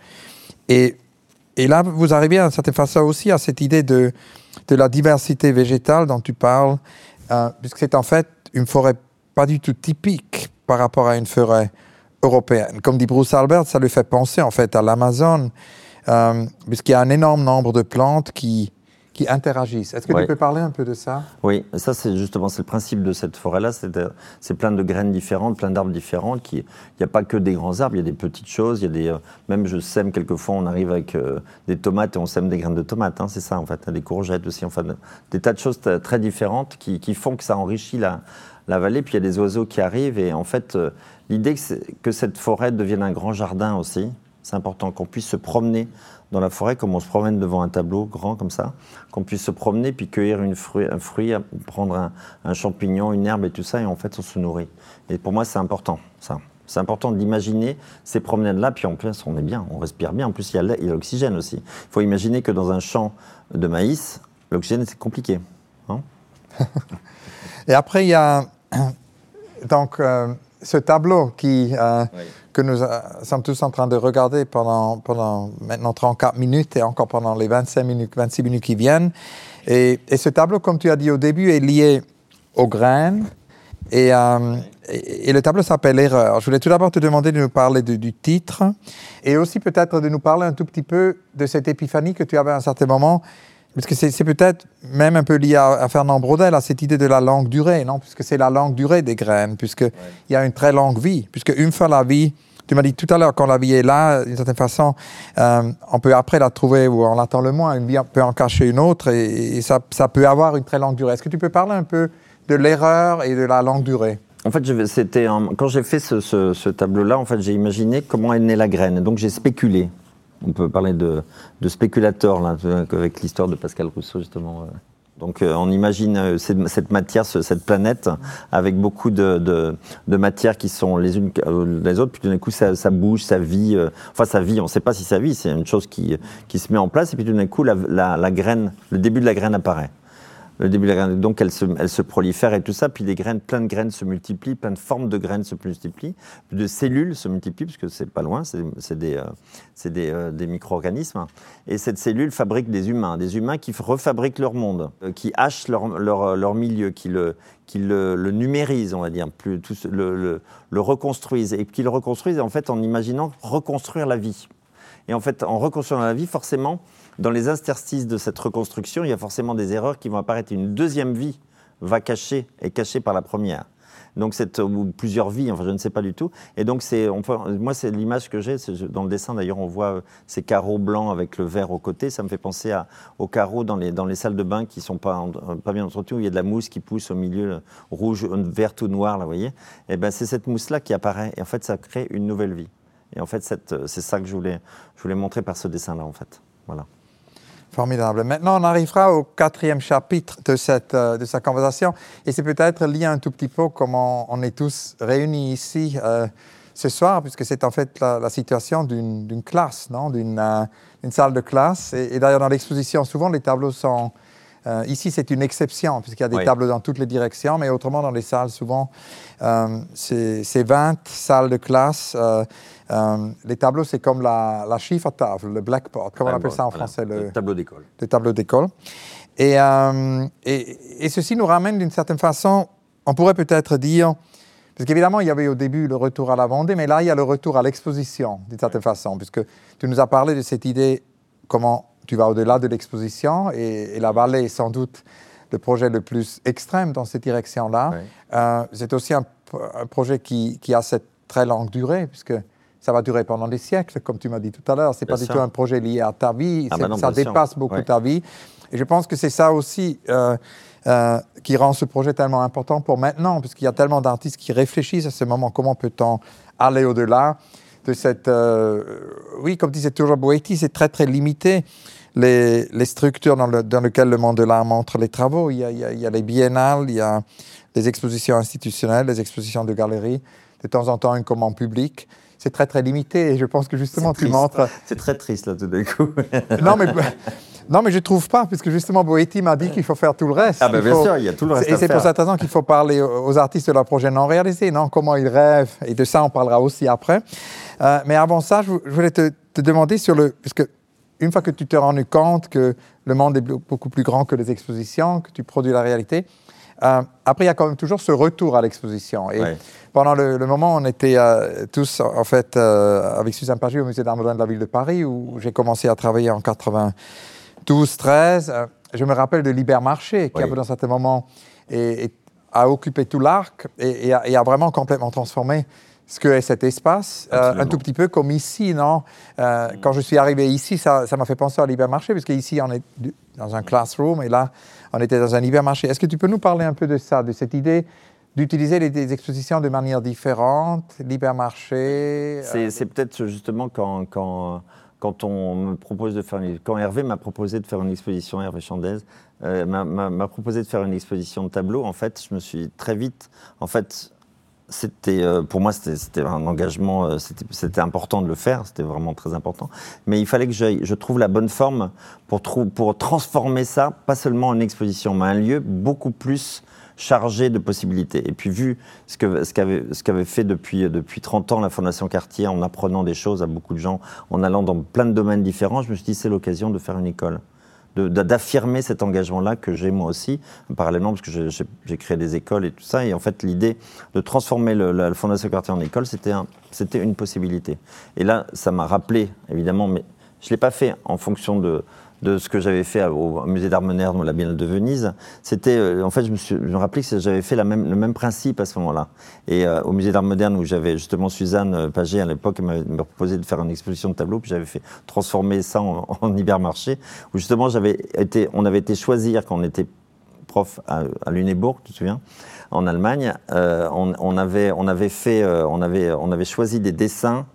Et, et là, vous arrivez à certaine façon aussi à cette idée de, de la diversité végétale dont tu parles, euh, puisque c'est en fait une forêt pas du tout typique par rapport à une forêt européenne. Comme dit Bruce Albert, ça lui fait penser en fait à l'Amazon, euh, puisqu'il y a un énorme nombre de plantes qui, qui interagissent. Est-ce que tu peux parler un peu de ça? Oui, ça c'est justement c'est le principe de cette forêt-là. C'est plein de graines différentes, plein d'arbres différents. Il n'y a pas que des grands arbres, il y a des petites choses. Il y a des, euh, même je sème quelquefois, on arrive avec euh, des tomates et on sème des graines de tomates. Hein, c'est ça en fait, des courgettes aussi. Enfin, des tas de choses très différentes qui, qui font que ça enrichit la, la, vallée. Puis il y a des oiseaux qui arrivent et en fait, euh, l'idée que, que cette forêt devienne un grand jardin aussi. C'est important qu'on puisse se promener dans la forêt, comme on se promène devant un tableau grand comme ça, qu'on puisse se promener puis cueillir une fruit, un fruit, prendre un, champignon, une herbe et tout ça, et en fait on se nourrit. Et pour moi c'est important, ça. C'est important d'imaginer ces promenades-là, puis en plus on est bien, on respire bien, en plus il y a l'oxygène aussi. Il faut imaginer que dans un champ de maïs, l'oxygène c'est compliqué. Hein. (laughs) et après il y a donc euh, ce tableau qui... Euh, que nous euh, sommes tous en train de regarder pendant, pendant maintenant 34 minutes et encore pendant les 25 minutes, 26 minutes qui viennent. Et, et ce tableau, comme tu as dit au début, est lié aux graines. Et, euh, et, le tableau s'appelle Erreur. Je voulais tout d'abord te demander de nous parler du titre et aussi peut-être de nous parler un tout petit peu de cette épiphanie que tu avais à un certain moment parce que c'est peut-être même un peu lié à, Fernand Braudel, à cette idée de la longue durée, non? Puisque c'est la longue durée des graines, puisqu'il il y a une très longue vie. Puisque une fois la vie, tu m'as dit tout à l'heure, quand la vie est là, d'une certaine façon, euh, on peut après la trouver ou on l'attend le moins. Une vie peut en cacher une autre et, ça, ça, peut avoir une très longue durée. Est-ce que tu peux parler un peu de l'erreur et de la longue durée? En fait, c'était quand j'ai fait ce, ce tableau-là, en fait, j'ai imaginé comment est née la graine. Donc, j'ai spéculé on peut parler de, spéculateur, là, avec l'histoire de Pascal Rousseau, justement. Euh. Donc euh, on imagine euh, cette, matière, cette planète, avec beaucoup de, matières qui sont les unes les autres, puis tout d'un coup ça, bouge, ça vit, enfin ça vit, on ne sait pas si ça vit, c'est une chose qui, qui se met en place, et puis tout d'un coup la graine, le début de la graine apparaît le de. Donc elle se, elle prolifère et tout ça, puis des graines, plein de graines se multiplient, plein de formes de graines se multiplient, de cellules se multiplient, puisque c'est pas loin, c'est des, euh, euh, des micro-organismes. Et cette cellule fabrique des humains, des humains qui refabriquent leur monde, euh, qui hachent leur, milieu, qui le, numérisent, on va dire, plus, le, le reconstruisent, et qui le reconstruisent en fait en imaginant reconstruire la vie. Et en fait, en reconstruisant la vie, forcément, dans les interstices de cette reconstruction, il y a forcément des erreurs qui vont apparaître. Une deuxième vie va cacher, est cachée par la première. Donc, c'est ou plusieurs vies, enfin, je ne sais pas du tout. Et donc, c'est, moi, c'est l'image que j'ai. Dans le dessin, d'ailleurs, on voit euh, ces carreaux blancs avec le vert au côté. Ça me fait penser aux carreaux dans les, dans les salles de bain qui sont pas, euh, pas bien entretenues, où il y a de la mousse qui pousse au milieu, euh, rouge, verte ou noire, là, vous voyez. Et ben, c'est cette mousse-là qui apparaît. Et en fait, ça crée une nouvelle vie. Et en fait, c'est ça que je voulais, je voulais montrer par ce dessin-là, en fait. Voilà. Formidable. Maintenant, on arrivera au quatrième chapitre de cette, euh, de cette conversation. Et c'est peut-être lié un tout petit peu comment on est tous réunis ici euh, ce soir, puisque c'est en fait la, situation d'une classe, non d'une euh, salle de classe. Et, d'ailleurs, dans l'exposition, souvent, les tableaux sont Euh, ici, c'est une exception, puisqu'il y a des Oui. tableaux dans toutes les directions, mais autrement, dans les salles, souvent, euh, c'est c'est 20 salles de classe. Euh, les tableaux, c'est comme la, la chiffre table, le blackboard, comment on appelle ça en voilà, français le, tableau d'école. des tableaux d'école. Et, euh, et, et ceci nous ramène d'une certaine façon, on pourrait peut-être dire, parce qu'évidemment, il y avait au début le retour à la Vendée, mais là, il y a le retour à l'exposition, d'une certaine façon, puisque tu nous as parlé de cette idée, comment tu vas au-delà de l'exposition, et, et la vallée est sans doute le projet le plus extrême dans cette direction-là. Ouais. Euh, c'est aussi un, un projet qui, qui a cette très longue durée, puisque ça va durer pendant des siècles, comme tu m'as dit tout à l'heure. C'est pas du tout un projet lié à ta vie, Ah bah non, ça sûr. dépasse beaucoup Ouais. ta vie. Et je pense que c'est ça aussi euh, euh, qui rend ce projet tellement important pour maintenant, puisqu'il y a tellement d'artistes qui réfléchissent à ce moment, comment peut-on aller au-delà de cette... euh, oui, comme disait toujours Boetti, c'est très très limité. Les, les structures dans, le- dans lesquelles le monde de l'art montre les travaux. Il y, a, il y a- il y a les biennales, il y a les expositions institutionnelles, les expositions de galeries, de temps en temps une commande publique. C'est très très limité et je pense que justement tu montres C'est très triste là tout d'un coup. (laughs) non, mais, non, mais je ne trouve pas, puisque justement, Boetti m'a dit qu'il faut faire tout le reste. ah ben bien faut- sûr, il y a tout le reste Et c'est pour cette raison qu'il faut parler aux artistes de leurs projets non réalisés, non, comment ils rêvent. Et de ça, on parlera aussi après. Euh, mais avant ça, je, vou- je voulais te, te demander sur le. Puisque une fois que tu t'es rendu compte que le monde est beaucoup plus grand que les expositions, que tu produis la réalité, euh, après, il y a quand même toujours ce retour à l'exposition. Et Ouais. pendant le, le moment, on était euh, tous, en fait, euh, avec Suzanne Pagy au Musée d'art moderne de la ville de Paris, où j'ai commencé à travailler en 92-13. Euh, je me rappelle de Libermarché, qui, Oui. dans certains moments, est- est- a occupé tout l'arc et, et a, et a vraiment complètement transformé ce que est cet espace. Euh, un tout petit peu comme ici, non? Euh, Quand je suis arrivé ici, ça m'a fait penser à Libermarché, parce qu'ici, on est dans un classroom, et là, on était dans un Libermarché. Est-ce que tu peux nous parler un peu de ça, de cette idée d'utiliser les, expositions de manière différente, Libermarché euh, C'est peut-être justement quand, quand, quand on me propose de faire une, quand Hervé m'a proposé de faire une exposition, Hervé Chandez, euh, m'a proposé de faire une exposition de tableaux. En fait, je me suis très vite, en fait, c'était euh, pour moi c'était un engagement, euh, c'était important de le faire, c'était vraiment très important. Mais il fallait que je trouve la bonne forme pour, pour transformer ça, pas seulement en exposition, mais un lieu beaucoup plus chargé de possibilités. Et puis vu ce que ce qu'avait ce qu'avait fait depuis depuis 30 ans la Fondation Cartier en apprenant des choses à beaucoup de gens, en allant dans plein de domaines différents, je me suis dit c'est l'occasion de faire une école d'affirmer cet engagement-là que j'ai moi aussi, parallèlement, parce que j'ai- créé des écoles et tout ça. Et en fait, l'idée de transformer le- la, Fondation Cartier en école, c'était une possibilité. Et là, ça m'a rappelé, évidemment, mais je ne l'ai pas fait en fonction de, de ce que j'avais fait au Musée d'Art moderne ou la Biennale de Venise. C'était, euh, en fait, je me, suis, je me rappelais que j'avais fait le même principe à ce moment-là. Et euh, au Musée d'Art moderne, où j'avais justement Suzanne euh, Paget à l'époque, m'avait proposé de faire une exposition de tableaux, puis j'avais fait transformer ça (laughs) en, hypermarché, où justement, j'avais été, on avait été choisir quand on était prof à, à Lüneburg, tu te souviens, en Allemagne, on, avait, on avait fait, on avait, on avait choisi des dessins,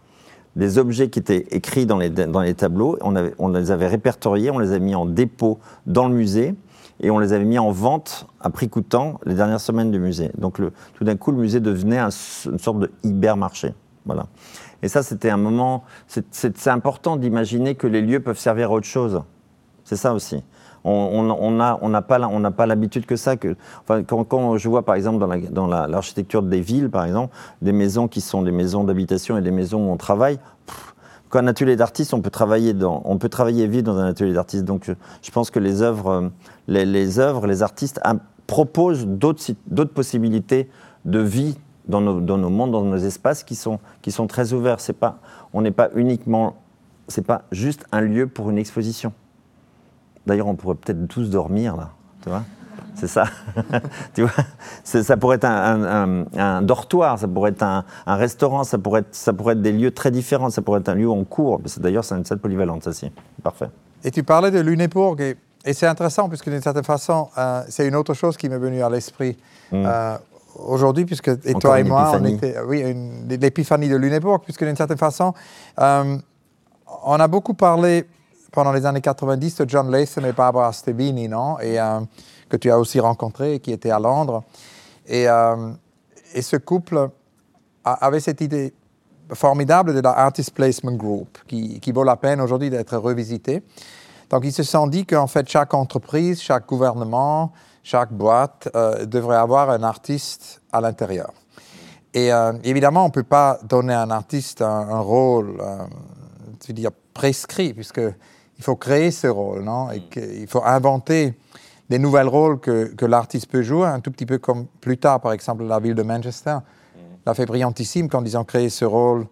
des objets qui étaient écrits dans les, dans les tableaux, on, les avait répertoriés, on les a mis en dépôt dans le musée, et on les avait mis en vente à prix coûtant les dernières semaines du musée. Donc tout d'un coup, le musée devenait un- une sorte de hypermarché. Voilà. Et ça, c'était un moment. c'est important d'imaginer que les lieux peuvent servir à autre chose. C'est ça aussi. On n'a on pas, on pas l'habitude que ça. Que, enfin, quand, quand je vois, par exemple, dans la- dans la- l'architecture des villes, par exemple, des maisons qui sont des maisons d'habitation et des maisons où on travaille, quand un atelier d'artiste, on peut travailler dans, on peut travailler et vivre dans un atelier d'artiste. Donc, je, pense que les œuvres, euh, les, les œuvres, les artistes hein, proposent d'autres d'autres possibilités de vie dans nos, dans nos mondes, dans nos espaces qui sont, qui sont très ouverts. Pas, on n'est pas uniquement, c'est pas juste un lieu pour une exposition. D'ailleurs, on pourrait peut-être tous dormir là, tu vois. C'est ça. (laughs) tu vois Ça pourrait être un, un- un- un dortoir, ça pourrait être un, restaurant, ça pourrait, être, ça pourrait être des lieux très différents, ça pourrait être un lieu où on court. C'est- D'ailleurs, c'est une salle polyvalente, ça, si. Parfait. Et tu parlais de Luneburg, et, et c'est intéressant, puisque d'une certaine façon, euh, c'est une autre chose qui m'est venue à l'esprit euh, aujourd'hui, puisque et Encore toi et moi, on était, oui, l'épiphanie de Luneburg, puisque d'une certaine façon, euh, on a beaucoup parlé pendant les années 90 de John Latham et Barbara Stebini, non? Et euh, que tu as aussi rencontré, qui était à Londres. Et, euh, ce couple avait cette idée formidable de la Artist Placement Group, qui, vaut la peine aujourd'hui d'être revisité. Donc ils se sont dit qu'en fait chaque entreprise, chaque gouvernement, chaque boîte euh, devrait avoir un artiste à l'intérieur. Et évidemment, on ne peut pas donner à un artiste un, rôle, je veux prescrit, puisqu'il faut créer ce rôle, non? Et il faut inventer des nouvelles rôles que, que l'artiste peut jouer, un tout petit peu comme plus tard, par exemple, la ville de Manchester. L'a fait brillantissime quand ils ont créé ce rôle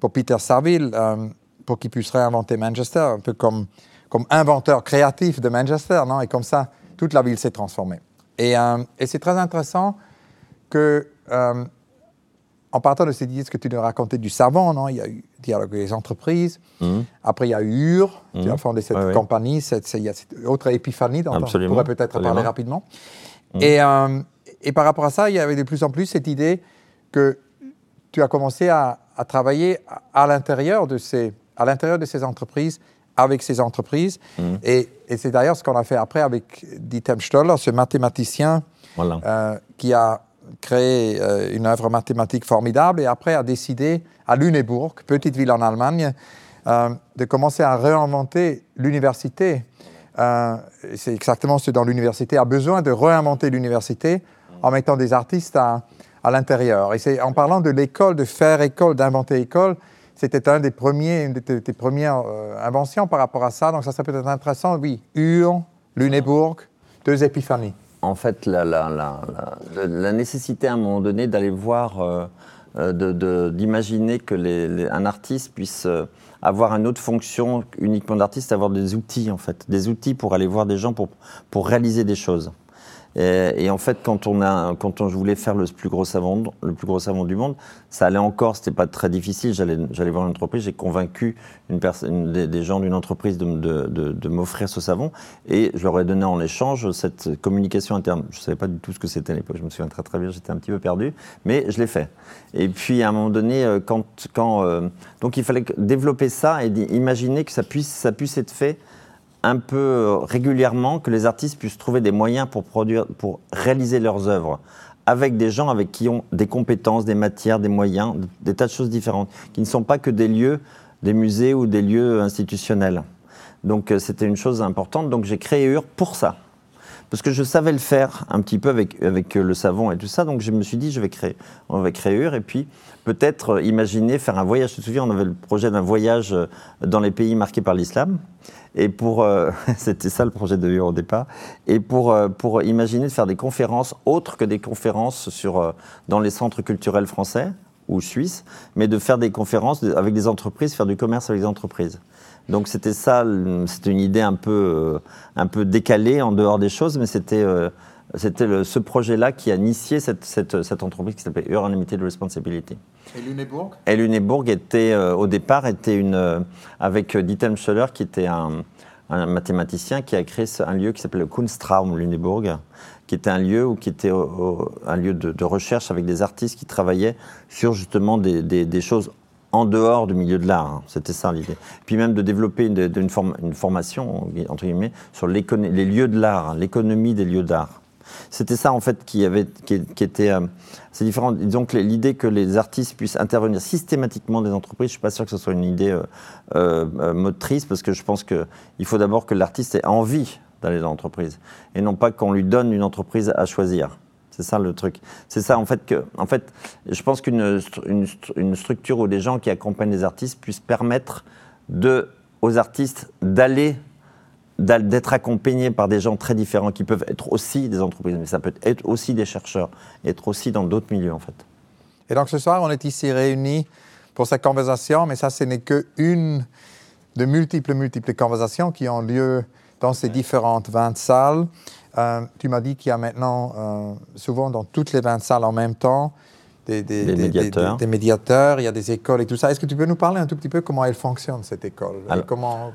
pour Peter Saville, euh, pour qu'il puisse réinventer Manchester, un peu comme, comme inventeur créatif de Manchester, non? Et comme ça, toute la ville s'est transformée. Et, euh, et c'est très intéressant que, euh, en partant de cette idée, ce que tu nous racontais du savon, non Il y a eu dialogue avec les entreprises. Mhm. Après, il y a eu Ur, qui a mhm. fondé cette compagnie. Cette, il y a cette autre épiphanie dont on pourrait peut-être parler rapidement. Mhm. Et, et par rapport à ça, il y avait de plus en plus cette idée que tu as commencé à, travailler à, l'intérieur de ces, à l'intérieur de ces entreprises, avec ces entreprises. Et, c'est d'ailleurs ce qu'on a fait après avec Dietem Stoller, ce mathématicien euh, qui a créé euh, une œuvre mathématique formidable et après a décidé à Lüneburg, petite ville en Allemagne, euh, de commencer à réinventer l'université. c'est exactement ce dont l'université a besoin, de réinventer l'université en mettant des artistes à, à l'intérieur. Et c'est en parlant de l'école, de faire école, d'inventer école, c'était un des premiers, une des, premières euh, inventions par rapport à ça. Donc ça, ça peut être intéressant. Oui, Ur, Lunébourg, deux épiphanies. En fait, la, la, la, nécessité à un moment donné d'aller voir, euh, euh, d'imaginer que les, un artiste puisse avoir une autre fonction uniquement d'artiste, avoir des outils en fait, des outils pour aller voir des gens pour, pour réaliser des choses. Et, en fait, quand on a, quand je voulais faire le plus gros savon, le plus gros savon du monde, ça allait encore, c'était pas très difficile. J'allais, j'allais voir une entreprise, j'ai convaincu des, gens d'une entreprise de, m'offrir ce savon, et je leur ai donné en échange cette communication interne. Je savais pas du tout ce que c'était à l'époque. Je me souviens très très bien, j'étais un petit peu perdu, mais je l'ai fait. Et puis à un moment donné, euh, quand, quand euh, donc il fallait développer ça et imaginer que ça puisse, ça puisse être fait un peu euh, régulièrement que les artistes puissent trouver des moyens pour, produire, pour réaliser leurs œuvres avec des gens avec qui ont des compétences, des matières, des moyens, des tas de choses différentes, qui ne sont pas que des lieux, des musées ou des lieux institutionnels. Donc euh, c'était une chose importante. Donc j'ai créé UR pour ça. Parce que je savais le faire un petit peu avec, avec euh, le savon et tout ça. Donc je me suis dit, je vais créer, on va créer UR. Et puis peut-être imaginer faire un voyage. Je me souviens, on avait le projet d'un voyage dans les pays marqués par l'islam. Et pour, euh, (laughs) c'était ça le projet de UR au départ. Et pour, euh, pour imaginer de faire des conférences autres que des conférences sur, euh, dans les centres culturels français ou suisses, mais de faire des conférences avec des entreprises, faire du commerce avec des entreprises. Donc c'était ça, c'était une idée un peu, un peu décalée en dehors des choses, mais c'était c'était ce projet-là qui a initié cette, cette, cette entreprise qui s'appelait Ur Unlimited Responsibility. Et Luneburg Et Luneburg était, euh, au départ, était une, euh, avec Dieter Scholler, qui était un, un, mathématicien qui a créé un lieu qui s'appelle le Kunstraum Luneburg, qui était un lieu, où, qui était un lieu de, de, recherche avec des artistes qui travaillaient sur justement des, des, des choses en dehors du milieu de l'art. Hein. C'était ça l'idée. Puis même de développer une, formation, entre guillemets, sur les lieux de l'art, hein, l'économie des lieux d'art. C'était ça en fait qui, était. Euh, c'est différent. Donc l'idée que les artistes puissent intervenir systématiquement des entreprises, je ne suis pas sûr que ce soit une idée euh, euh, motrice parce que je pense qu'il faut d'abord que l'artiste ait envie d'aller dans l'entreprise et non pas qu'on lui donne une entreprise à choisir. C'est ça le truc. C'est ça en fait que, en fait, je pense qu'une une, structure où des gens qui accompagnent les artistes puissent permettre de, aux artistes d'aller d'être accompagné par des gens très différents qui peuvent être aussi des entreprises, mais ça peut être aussi des chercheurs, être aussi dans d'autres milieux en fait. Et donc ce soir, on est ici réunis pour cette conversation, mais ça, ce n'est qu'une de multiples, multiples conversations qui ont lieu dans ces différentes 20 salles. Euh, tu m'as dit qu'il y a maintenant, euh, souvent dans toutes les 20 salles en même temps, des, médiateurs. Des, médiateurs, il y a des écoles et tout ça. Est-ce que tu peux nous parler un tout petit peu comment elle fonctionne, cette école? Alors, comment,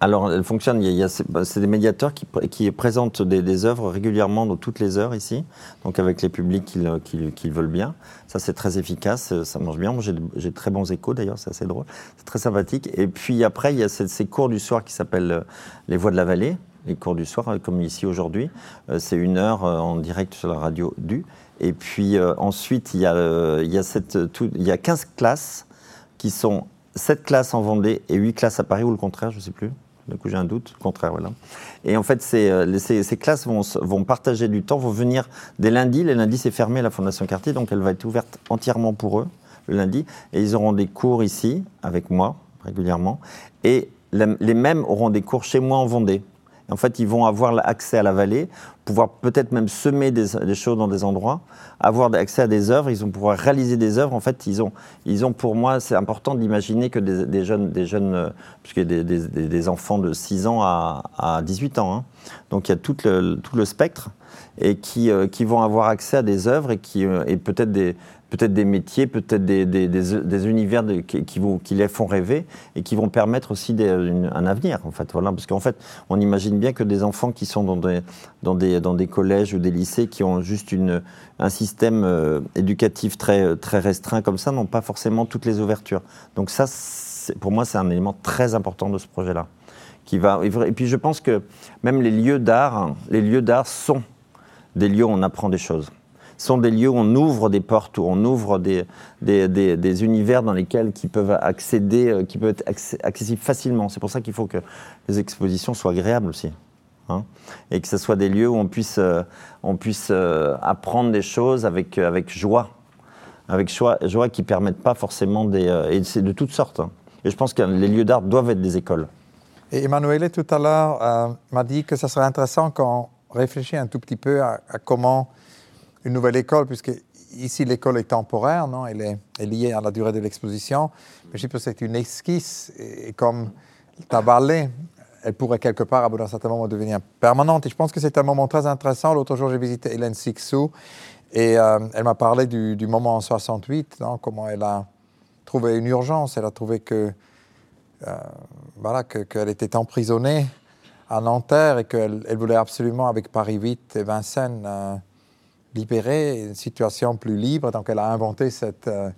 alors elle fonctionne, il y a, bah, c'est des médiateurs qui, qui présentent des, œuvres régulièrement dans toutes les heures ici, donc avec les publics qui, qui, veulent bien. Ça, c'est très efficace, ça marche bien. Moi, j'ai, j'ai très bons échos d'ailleurs, c'est assez drôle. C'est très sympathique. Et puis après, il y a ces, ces cours du soir qui s'appellent euh, Les Voix de la Vallée, les cours du soir, comme ici aujourd'hui. Euh, c'est une heure euh, en direct sur la radio du. Et puis euh, ensuite, il y, a, il, y a cette, tout, il y a 15 classes qui sont 7 classes en Vendée et 8 classes à Paris, ou le contraire, je ne sais plus. Du coup, j'ai un doute, au contraire, voilà. Et en fait, ces, classes vont, vont, partager du temps, vont venir des lundis. Les lundis, c'est fermé à la Fondation Cartier, donc elle va être ouverte entièrement pour eux le lundi. Et ils auront des cours ici, avec moi, régulièrement. Et les mêmes auront des cours chez moi en Vendée. En fait, ils vont avoir accès à la vallée, pouvoir peut-être même semer des, choses dans des endroits, avoir accès à des œuvres, ils vont pouvoir réaliser des œuvres. En fait, ils ont, ils ont pour moi, c'est important d'imaginer que des, jeunes, des jeunes euh, a des, enfants de 6 ans à, à 18 ans, hein. Donc il y a tout le, tout le spectre, et qui, euh, qui vont avoir accès à des œuvres et, euh, et peut-être des, peut-être des métiers, peut-être des, des, des, univers qui, qui, qui, les font rêver et qui vont permettre aussi un avenir, en fait. Voilà, parce qu'en fait, on imagine bien que des enfants qui sont dans des, dans des, dans des collèges ou des lycées qui ont juste une, un système euh, éducatif très, très restreint comme ça n'ont pas forcément toutes les ouvertures. Donc ça, pour moi, c'est un élément très important de ce projet-là. Et puis je pense que même les lieux d'art, hein, les lieux d'art sont des lieux où on apprend des choses sont des lieux où on ouvre des portes, où on ouvre des, univers dans lesquels qui peuvent accéder, euh, qui peuvent être accessibles facilement. C'est pour ça qu'il faut que les expositions soient agréables aussi. Hein. et que ce soit des lieux où on puisse, euh, on puisse euh, apprendre des choses avec, avec joie. Avec joie, joie qui ne permettent pas forcément des. et c'est de toutes sortes. Hein. Et je pense que les lieux d'art doivent être des écoles. Et Emmanuel, tout à l'heure, m'a dit que ça serait intéressant quand on réfléchit un tout petit peu à comment une nouvelle école, puisque ici l'école est temporaire, non Elle est, liée à la durée de l'exposition. Mais je pense que c'est une esquisse, et, comme ta vallée, elle pourrait quelque part, à un certain moment, devenir permanente. Et je pense que c'est un moment très intéressant. L'autre jour, j'ai visité Hélène Sixou, et euh, elle m'a parlé du, moment en 68, non comment elle a trouvé une urgence. Elle a trouvé que, euh, voilà, qu'elle était emprisonnée à Nanterre et qu'elle elle voulait absolument, avec Paris 8 et Vincennes, euh, libérer, une situation plus libre. Donc, elle a inventé cette, euh,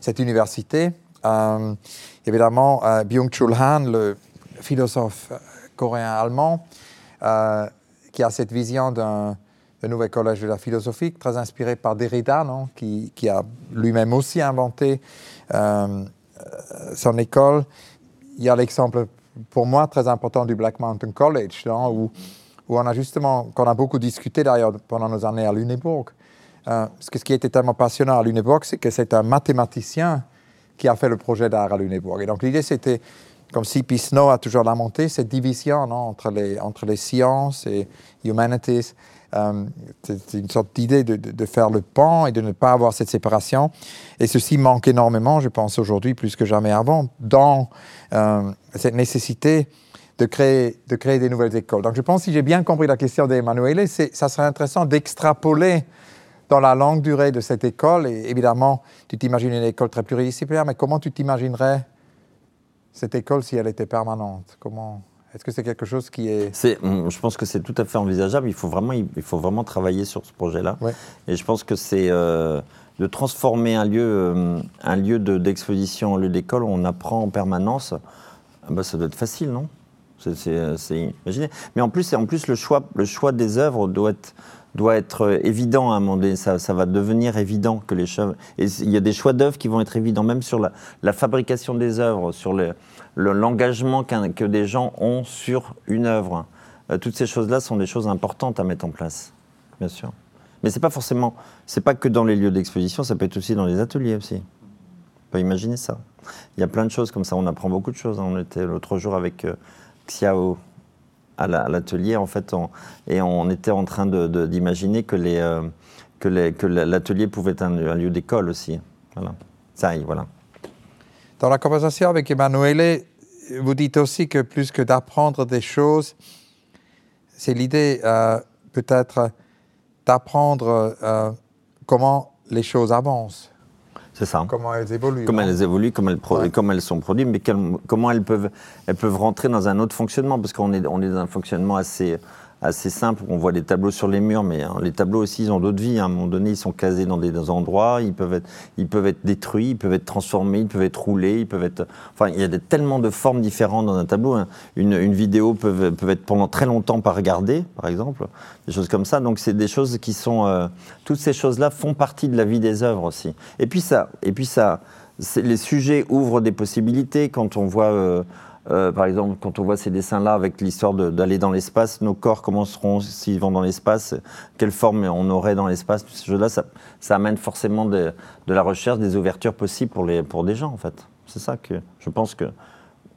cette université. Euh, évidemment, euh, Byung-Chul Han, le philosophe coréen-allemand, qui a cette vision d'un nouvel collège de la philosophie, très inspiré par Derrida, non qui, qui, a lui-même aussi inventé son école. Il y a l'exemple, pour moi, très important du Black Mountain College, non, où on a justement, qu'on a beaucoup discuté d'ailleurs pendant nos années à Lüneburg. Euh, ce qui était tellement passionnant à Lüneburg, c'est que c'est un mathématicien qui a fait le projet d'art à Lüneburg. Et donc l'idée, c'était, comme si Pisno a toujours lamenté, cette division non, entre, les, entre les sciences et humanities. Euh, c'est une sorte d'idée de, faire le pont et de ne pas avoir cette séparation. Et ceci manque énormément, je pense, aujourd'hui, plus que jamais avant, dans euh, cette nécessité de créer, de créer des nouvelles écoles. Donc je pense, si j'ai bien compris la question d'Emmanuel, ça serait intéressant d'extrapoler dans la longue durée de cette école. Et évidemment, tu t'imagines une école très pluridisciplinaire, mais comment tu t'imaginerais cette école si elle était permanente? Est-ce que c'est quelque chose qui est... Mm, je pense que c'est tout à fait envisageable. Il faut vraiment, il faut vraiment travailler sur ce projet-là. Et je pense que c'est euh, de transformer un lieu, euh, un lieu d'exposition en lieu d'école où on apprend en permanence. Ah bah, ça doit être facile, non? C'est imaginé. Mais en plus, en plus le, choix, le choix des œuvres doit être, doit être évident à un moment donné. Ça, ça va devenir évident que les choix. Et il y a des choix d'œuvres qui vont être évidents, même sur la, la fabrication des œuvres, sur l'engagement le, que des gens ont sur une œuvre. Euh, toutes ces choses-là sont des choses importantes à mettre en place, bien sûr. Mais c'est pas forcément, c'est pas que dans les lieux d'exposition, ça peut être aussi dans les ateliers aussi. On peut imaginer ça. Il y a plein de choses comme ça. On apprend beaucoup de choses. On était l'autre jour avec euh, Xiao à l'atelier, en fait, et on était en train d'imaginer que euh, l'atelier pouvait être un, lieu d'école aussi. Voilà. Ça y est, voilà. Dans la conversation avec Emmanuel, vous dites aussi que plus que d'apprendre des choses, c'est l'idée euh, peut-être d'apprendre euh, comment les choses avancent. C'est ça. Comment elles évoluent. Comment elles évoluent, comment elles, comment elles sont produites, mais comment elles peuvent, elles peuvent rentrer dans un autre fonctionnement, parce qu'on est, on est dans un fonctionnement assez, assez simple. On voit les tableaux sur les murs, mais hein, les tableaux aussi, ils ont d'autres vies. À un moment donné, ils sont casés dans des, endroits, ils peuvent, être, ils peuvent être détruits, ils peuvent être transformés, ils peuvent être roulés, ils peuvent être. Enfin, il y a tellement de formes différentes dans un tableau. Hein. Une, une, vidéo peut, peut, être pendant très longtemps pas regardée, par exemple, des choses comme ça. Donc, c'est des choses qui sont. Euh, toutes ces choses-là font partie de la vie des œuvres aussi. Et puis ça, et puis ça, les sujets ouvrent des possibilités quand on voit. Euh, euh, par exemple, quand on voit ces dessins-là avec l'histoire d'aller dans l'espace, nos corps, comment seront s'ils vont dans l'espace, quelle forme on aurait dans l'espace, ce jeu-là, ça, amène forcément de, la recherche, des ouvertures possibles pour, des gens, en fait. C'est ça que je pense que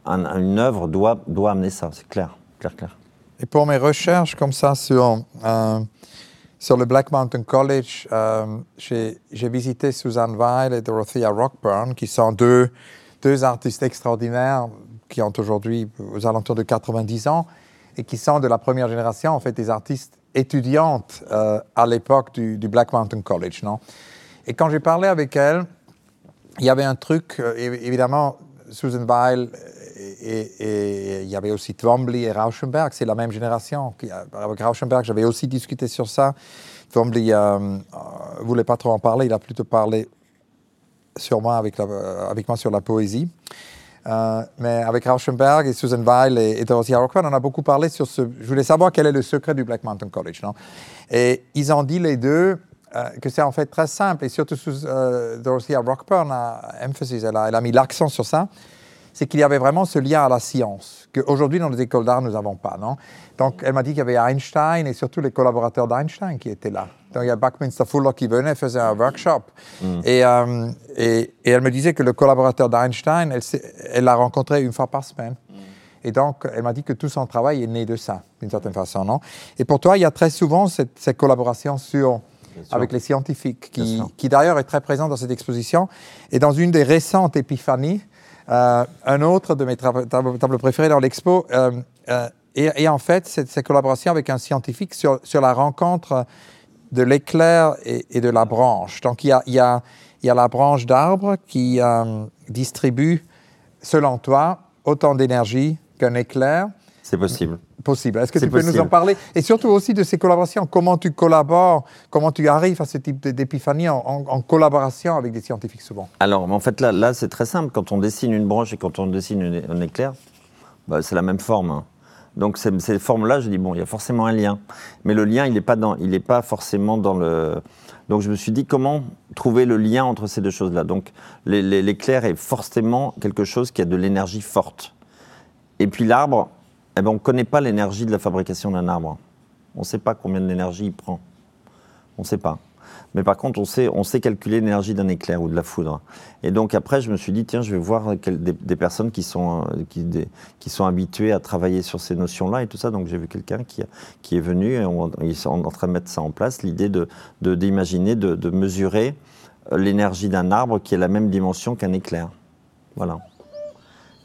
une œuvre doit, amener ça, c'est clair, clair, clair. Et pour mes recherches comme ça sur, euh, le Black Mountain College, euh, j'ai visité Susan Weil et Dorothea Rockburn, qui sont deux artistes extraordinaires qui ont aujourd'hui aux alentours de 90 ans et qui sont de la première génération, en fait, des artistes étudiantes euh, à l'époque du, Black Mountain College. Non? Et quand j'ai parlé avec elles, il y avait un truc, évidemment, Susan Weil et, il y avait aussi Twombly et Rauschenberg, c'est la même génération. Avec Rauschenberg, j'avais aussi discuté sur ça. Twombly ne euh, euh, voulait pas trop en parler, il a plutôt parlé moi avec, avec moi sur la poésie. Euh, mais avec Rauschenberg et Susan Weil et, Dorothy Rockman, on a beaucoup parlé sur ce. Je voulais savoir quel est le secret du Black Mountain College. Non? Et ils ont dit les deux que c'est en fait très simple. Et surtout, Dorothy Rockburn a, elle a, elle a mis l'accent sur ça c'est qu'il y avait vraiment ce lien à la science, qu'aujourd'hui dans les écoles d'art, nous n'avons pas. Non? Donc elle m'a dit qu'il y avait Einstein et surtout les collaborateurs d'Einstein qui étaient là. Donc il y a Buckminster Fuller qui venait, faisait un workshop. Mm. Euh, et, et, elle me disait que le collaborateur d'Einstein, elle l'a rencontré une fois par semaine. Mm. Et donc, elle m'a dit que tout son travail est né de ça, d'une certaine façon, non? Et pour toi, il y a très souvent cette, cette collaboration sur, avec les scientifiques, qui, qui d'ailleurs est très présente dans cette exposition. Et dans une des récentes épiphanies, euh, un autre de mes tableaux préférés dans l'expo euh, euh, est, en fait cette, collaboration avec un scientifique sur, la rencontre de l'éclair et, de la branche. Donc il y a la branche d'arbre qui distribue, selon toi, autant d'énergie qu'un éclair. C'est possible possible. Est-ce que tu peux nous en parler? Et surtout aussi de ces collaborations, comment tu collabores, comment tu arrives à ce type d'épiphanie en, collaboration avec des scientifiques souvent? Alors, en fait, là, là c'est très simple. Quand on dessine une branche et quand on dessine un éclair, bah, c'est la même forme. Hein. Donc ces, formes-là, je dis, bon, il y a forcément un lien. Mais le lien, il n'est pas, pas forcément dans le... Donc je me suis dit, comment trouver le lien entre ces deux choses-là? Donc l'éclair est forcément quelque chose qui a de l'énergie forte. Et puis l'arbre, eh ben, on ne connaît pas l'énergie de la fabrication d'un arbre. On ne sait pas combien d'énergie il prend. On ne sait pas. Mais par contre, on sait, on calculer l'énergie d'un éclair ou de la foudre. Et donc après, je me suis dit, tiens, je vais voir des, personnes qui sont, euh, qui, sont habituées à travailler sur ces notions-là et tout ça. Donc j'ai vu quelqu'un qui, qui, est venu et ils sont en train de mettre ça en place, l'idée de, d'imaginer, de, de mesurer euh, l'énergie d'un arbre qui est la même dimension qu'un éclair. Voilà.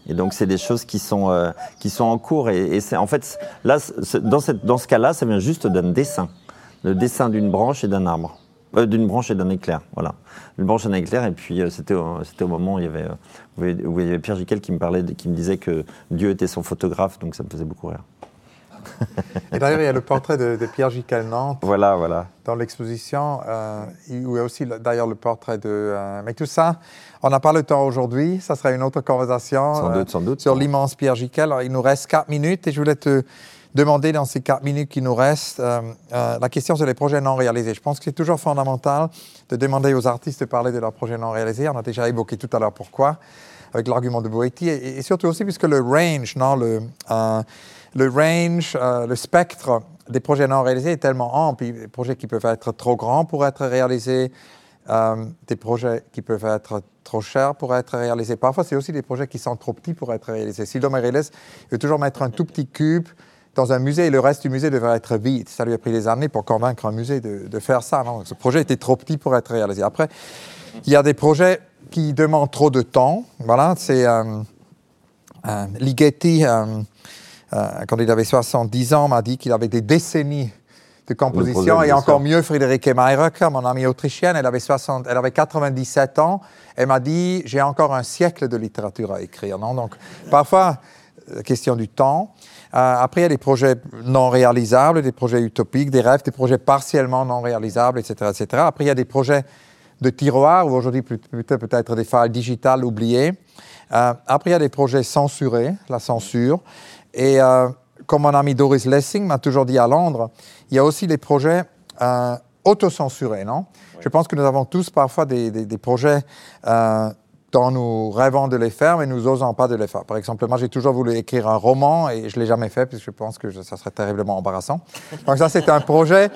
Et donc, c'est des choses qui sont, euh, qui sont en cours. Et, c'est en fait, là, dans, cette, dans ce cas-là, ça vient juste d'un dessin. Le dessin d'une branche et d'un arbre. Euh, d'une branche et d'un éclair, voilà. Une branche et un éclair, et puis euh, c'était, c'était au moment où il y avait, où il y avait Pierre Giquel qui me parlait, qui me disait que Dieu était son photographe, donc ça me faisait beaucoup rire. (laughs) Et d'ailleurs, il y a le portrait de, Pierre Giquel Nantes. Voilà, voilà. Dans l'exposition, euh, il y a aussi d'ailleurs le portrait de. Euh, mais tout ça, on n'a pas le temps aujourd'hui. Ça sera une autre conversation. Sans doute, sans doute. Sur l'immense Pierre Giquel. il nous reste quatre minutes et je voulais te demander dans ces quatre minutes qui nous restent euh, la question sur les projets non réalisés. Je pense que c'est toujours fondamental de demander aux artistes de parler de leurs projets non réalisés. On a déjà évoqué tout à l'heure pourquoi, avec l'argument de Boetti, et, et, surtout aussi puisque le range, non, le, le range, euh, le spectre des projets non réalisés est tellement ample. Des projets qui peuvent être trop grands pour être réalisés, euh, des projets qui peuvent être trop chers pour être réalisés. Parfois, c'est aussi des projets qui sont trop petits pour être réalisés. Si l'homme veut toujours mettre un tout petit cube dans un musée et le reste du musée devrait être vide. Ça lui a pris des années pour convaincre un musée de, faire ça. Non? Ce projet était trop petit pour être réalisé. Après, il y a des projets qui demandent trop de temps. Voilà, c'est euh Ligeti. Euh, quand il avait 70 ans, m'a dit qu'il avait des décennies de composition. Et encore mieux, Friederike Mayrecker, mon amie autrichienne, elle avait, 60, elle avait 97 ans. Elle m'a dit J'ai encore un siècle de littérature à écrire. Non? Donc, parfois, la question du temps. Euh, après, il y a des projets non réalisables, des projets utopiques, des rêves, des projets partiellement non réalisables, etc. etc. Après, il y a des projets de tiroir, ou aujourd'hui peut-être des files digitales oubliées. Euh, après, il y a des projets censurés, la censure. Et euh, comme mon ami Doris Lessing m'a toujours dit à Londres, il y a aussi des projets euh, autocensurés, non? Je pense que nous avons tous parfois des, projets euh, dont nous rêvons de les faire, mais nous n'osons pas de les faire. Par exemple, moi, j'ai toujours voulu écrire un roman et je ne l'ai jamais fait, parce que je pense que ça serait terriblement embarrassant. Donc ça, c'est un projet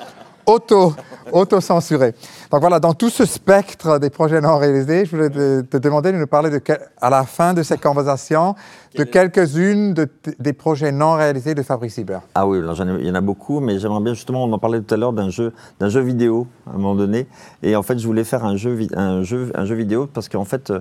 auto, auto-censuré. Donc voilà, dans tout ce spectre des projets non réalisés, je voulais te, demander de nous parler de, à la fin de cette conversation de quelques-unes des projets non réalisés de Fabrice Hibert. Ah oui, il y en a beaucoup, mais j'aimerais bien justement, on en parlait tout à l'heure d'un jeu, d'un jeu vidéo à un moment donné, et en fait je voulais faire un jeu, un jeu, un jeu vidéo parce qu'en fait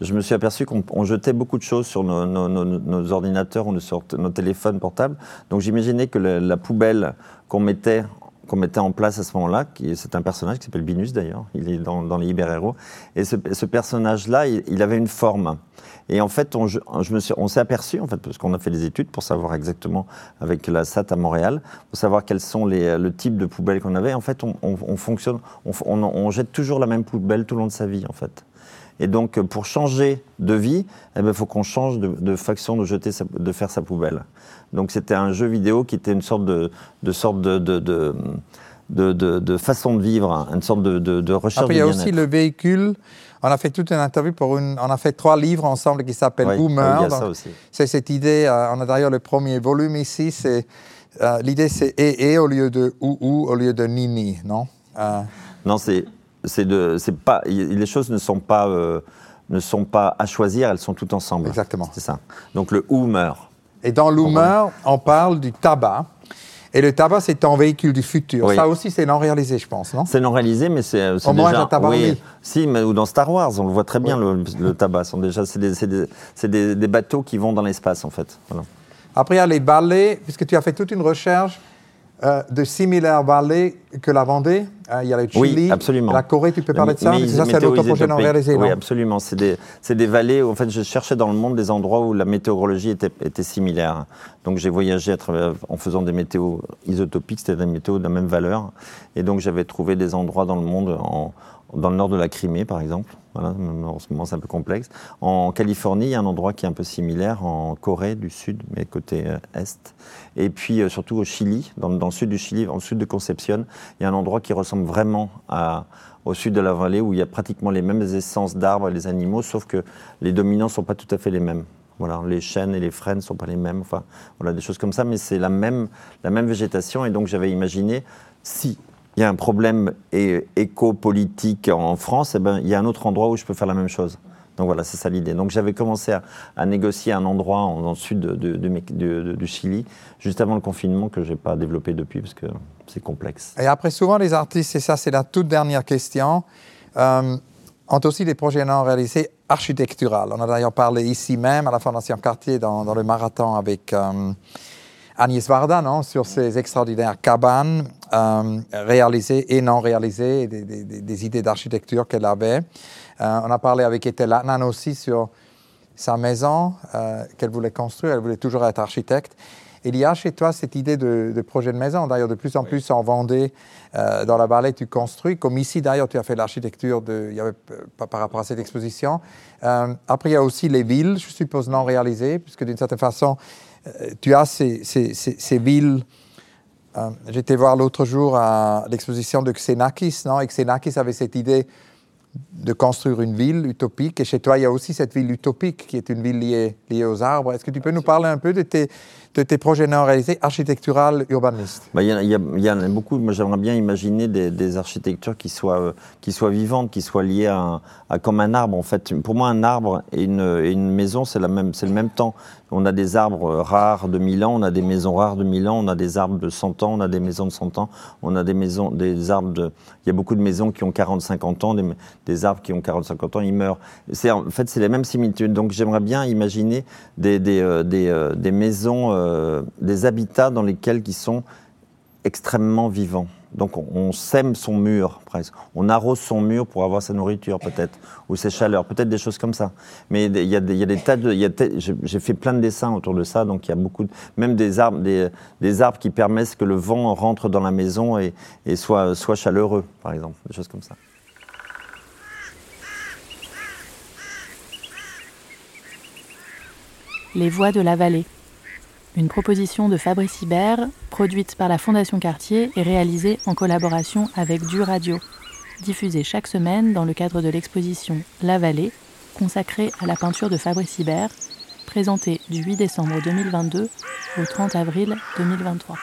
je me suis aperçu qu'on jetait beaucoup de choses sur nos, ordinateurs ou sur nos téléphones portables, donc j'imaginais que la poubelle qu'on mettait qu'on mettait en place à ce moment-là. C'est un personnage qui s'appelle Binus d'ailleurs, il est dans, les hyper-héros. Et ce, personnage-là, il, avait une forme. Et en fait, on, s'est aperçu, en fait, parce qu'on a fait des études pour savoir exactement, avec la SAT à Montréal, pour savoir quels sont les, le type de poubelles qu'on avait. En fait, on, fonctionne, on, jette toujours la même poubelle tout le long de sa vie, en fait. Et donc, pour changer de vie, il eh ben, faut qu'on change de, de, faction de, jeter de faire sa poubelle. Donc c'était un jeu vidéo qui était une sorte de, de sorte de, de, de, façon de vivre, une sorte de, recherche Après, il y a aussi le véhicule. On a fait toute une interview pour une. On a fait trois livres ensemble qui s'appellent Boomer. C'est cette idée. Euh, on a d'ailleurs le premier volume ici. C'est euh, l'idée, c'est et, et au lieu de ou ou au lieu de nini, non? Euh, Non, c'est c'est de c'est pas. Les choses ne sont pas ne sont pas à choisir. Elles sont toutes ensemble. Exactement. C'est ça. Donc le ou meurt. Et dans l'humeur, on parle du tabac. Et le tabac, c'est un véhicule du futur. Ça aussi, c'est non réalisé, je pense, non? C'est non réalisé, mais c'est Au moins, déjà... tabac, oui. Si, mais ou dans Star Wars, on le voit très bien, le, tabac. Sont déjà, c'est des, des, bateaux qui vont dans l'espace, en fait. Après, il y a les balais, puisque tu as fait toute une recherche euh, de similaires vallées que la Vendée. Euh, il y a le Chili, absolument. la Corée, tu peux parler de ça mais Ça, c'est non réalisé, Oui, absolument. C'est des, des, vallées où, en fait, je cherchais dans le monde des endroits où la météorologie était, était similaire. Donc, j'ai voyagé à travers, en faisant des météos isotopiques, c'était des météos de la même valeur. Et donc, j'avais trouvé des endroits dans le monde en, dans le nord de la Crimée, par exemple. Voilà, en ce moment, c'est un peu complexe. En Californie, il y a un endroit qui est un peu similaire, en Corée du Sud, mais côté euh, est. Et puis, euh, surtout au Chili, dans, le sud du Chili, dans le sud de Concepción, il y a un endroit qui ressemble vraiment au sud de la vallée, où il y a pratiquement les mêmes essences d'arbres et les animaux, sauf que les dominants ne sont pas tout à fait les mêmes. Voilà, les chênes et les frênes ne sont pas les mêmes. Enfin, voilà, des choses comme ça, mais c'est la même, la même végétation. Et donc, j'avais imaginé, si il y a un problème éco-politique en France, eh ben, il y a un autre endroit où je peux faire la même chose. Donc voilà, c'est ça l'idée. Donc j'avais commencé à, négocier un endroit en, dans le sud du Chili, juste avant le confinement, que je n'ai pas développé depuis parce que c'est complexe. Et après, souvent, les artistes, et ça, c'est la toute dernière question, euh, ont aussi des projets non réalisés architecturaux. On a d'ailleurs parlé ici même, à la Fondation Cartier, dans, le marathon avec. Euh, Agnès Varda, non, sur ces extraordinaires cabanes euh, réalisées et non réalisées, des, idées d'architecture qu'elle avait. Euh, on a parlé avec Ethel Latnan aussi sur sa maison euh, qu'elle voulait construire. Elle voulait toujours être architecte. Il y a chez toi cette idée de, projet de maison. D'ailleurs, de plus en plus en Vendée, dans la vallée, tu construis. Comme ici, d'ailleurs, tu as fait l'architecture de, par rapport à cette exposition. après, il y a aussi les villes, je suppose, non réalisées, puisque d'une certaine façon, euh, tu as ces, villes. Euh, j'étais voir l'autre jour à l'exposition de Xenakis, non? Et Xenakis avait cette idée de construire une ville utopique. Et chez toi, il y a aussi cette ville utopique qui est une ville liée, liée aux arbres. Est-ce que tu peux nous parler un peu de tes, de tes projets non réalisés, architectural, urbanistes bah, Il y, en a beaucoup. Moi, j'aimerais bien imaginer des, architectures qui soient, euh, qui soient vivantes, qui soient liées à, comme un arbre. En fait, pour moi, un arbre et une, une maison, c'est le même temps. On a des arbres rares de 1000 ans, on a des maisons rares de 1000 ans, on a des arbres de 100 ans, on a des maisons de 100 ans, on a des maisons, des arbres de... Il y a beaucoup de maisons qui ont 40-50 ans, des, arbres qui ont 40-50 ans, ils meurent. En fait, c'est les mêmes similitudes. Donc j'aimerais bien imaginer des, euh, des, euh, des maisons euh, des habitats dans lesquels qui sont extrêmement vivants. Donc on, sème son mur presque, on arrose son mur pour avoir sa nourriture peut-être, ou ses chaleurs, peut-être des choses comme ça. Mais il y, a des tas de... J'ai fait plein de dessins autour de ça, donc il y a beaucoup, même des arbres, des, arbres qui permettent que le vent rentre dans la maison et, soit, soit chaleureux, par exemple, des choses comme ça. Les voix de la vallée une proposition de Fabrice Hibert, produite par la Fondation Cartier et réalisée en collaboration avec Du Radio, diffusée chaque semaine dans le cadre de l'exposition La Vallée, consacrée à la peinture de Fabrice Hibert, présentée du 8 décembre 2022 au 30 avril 2023.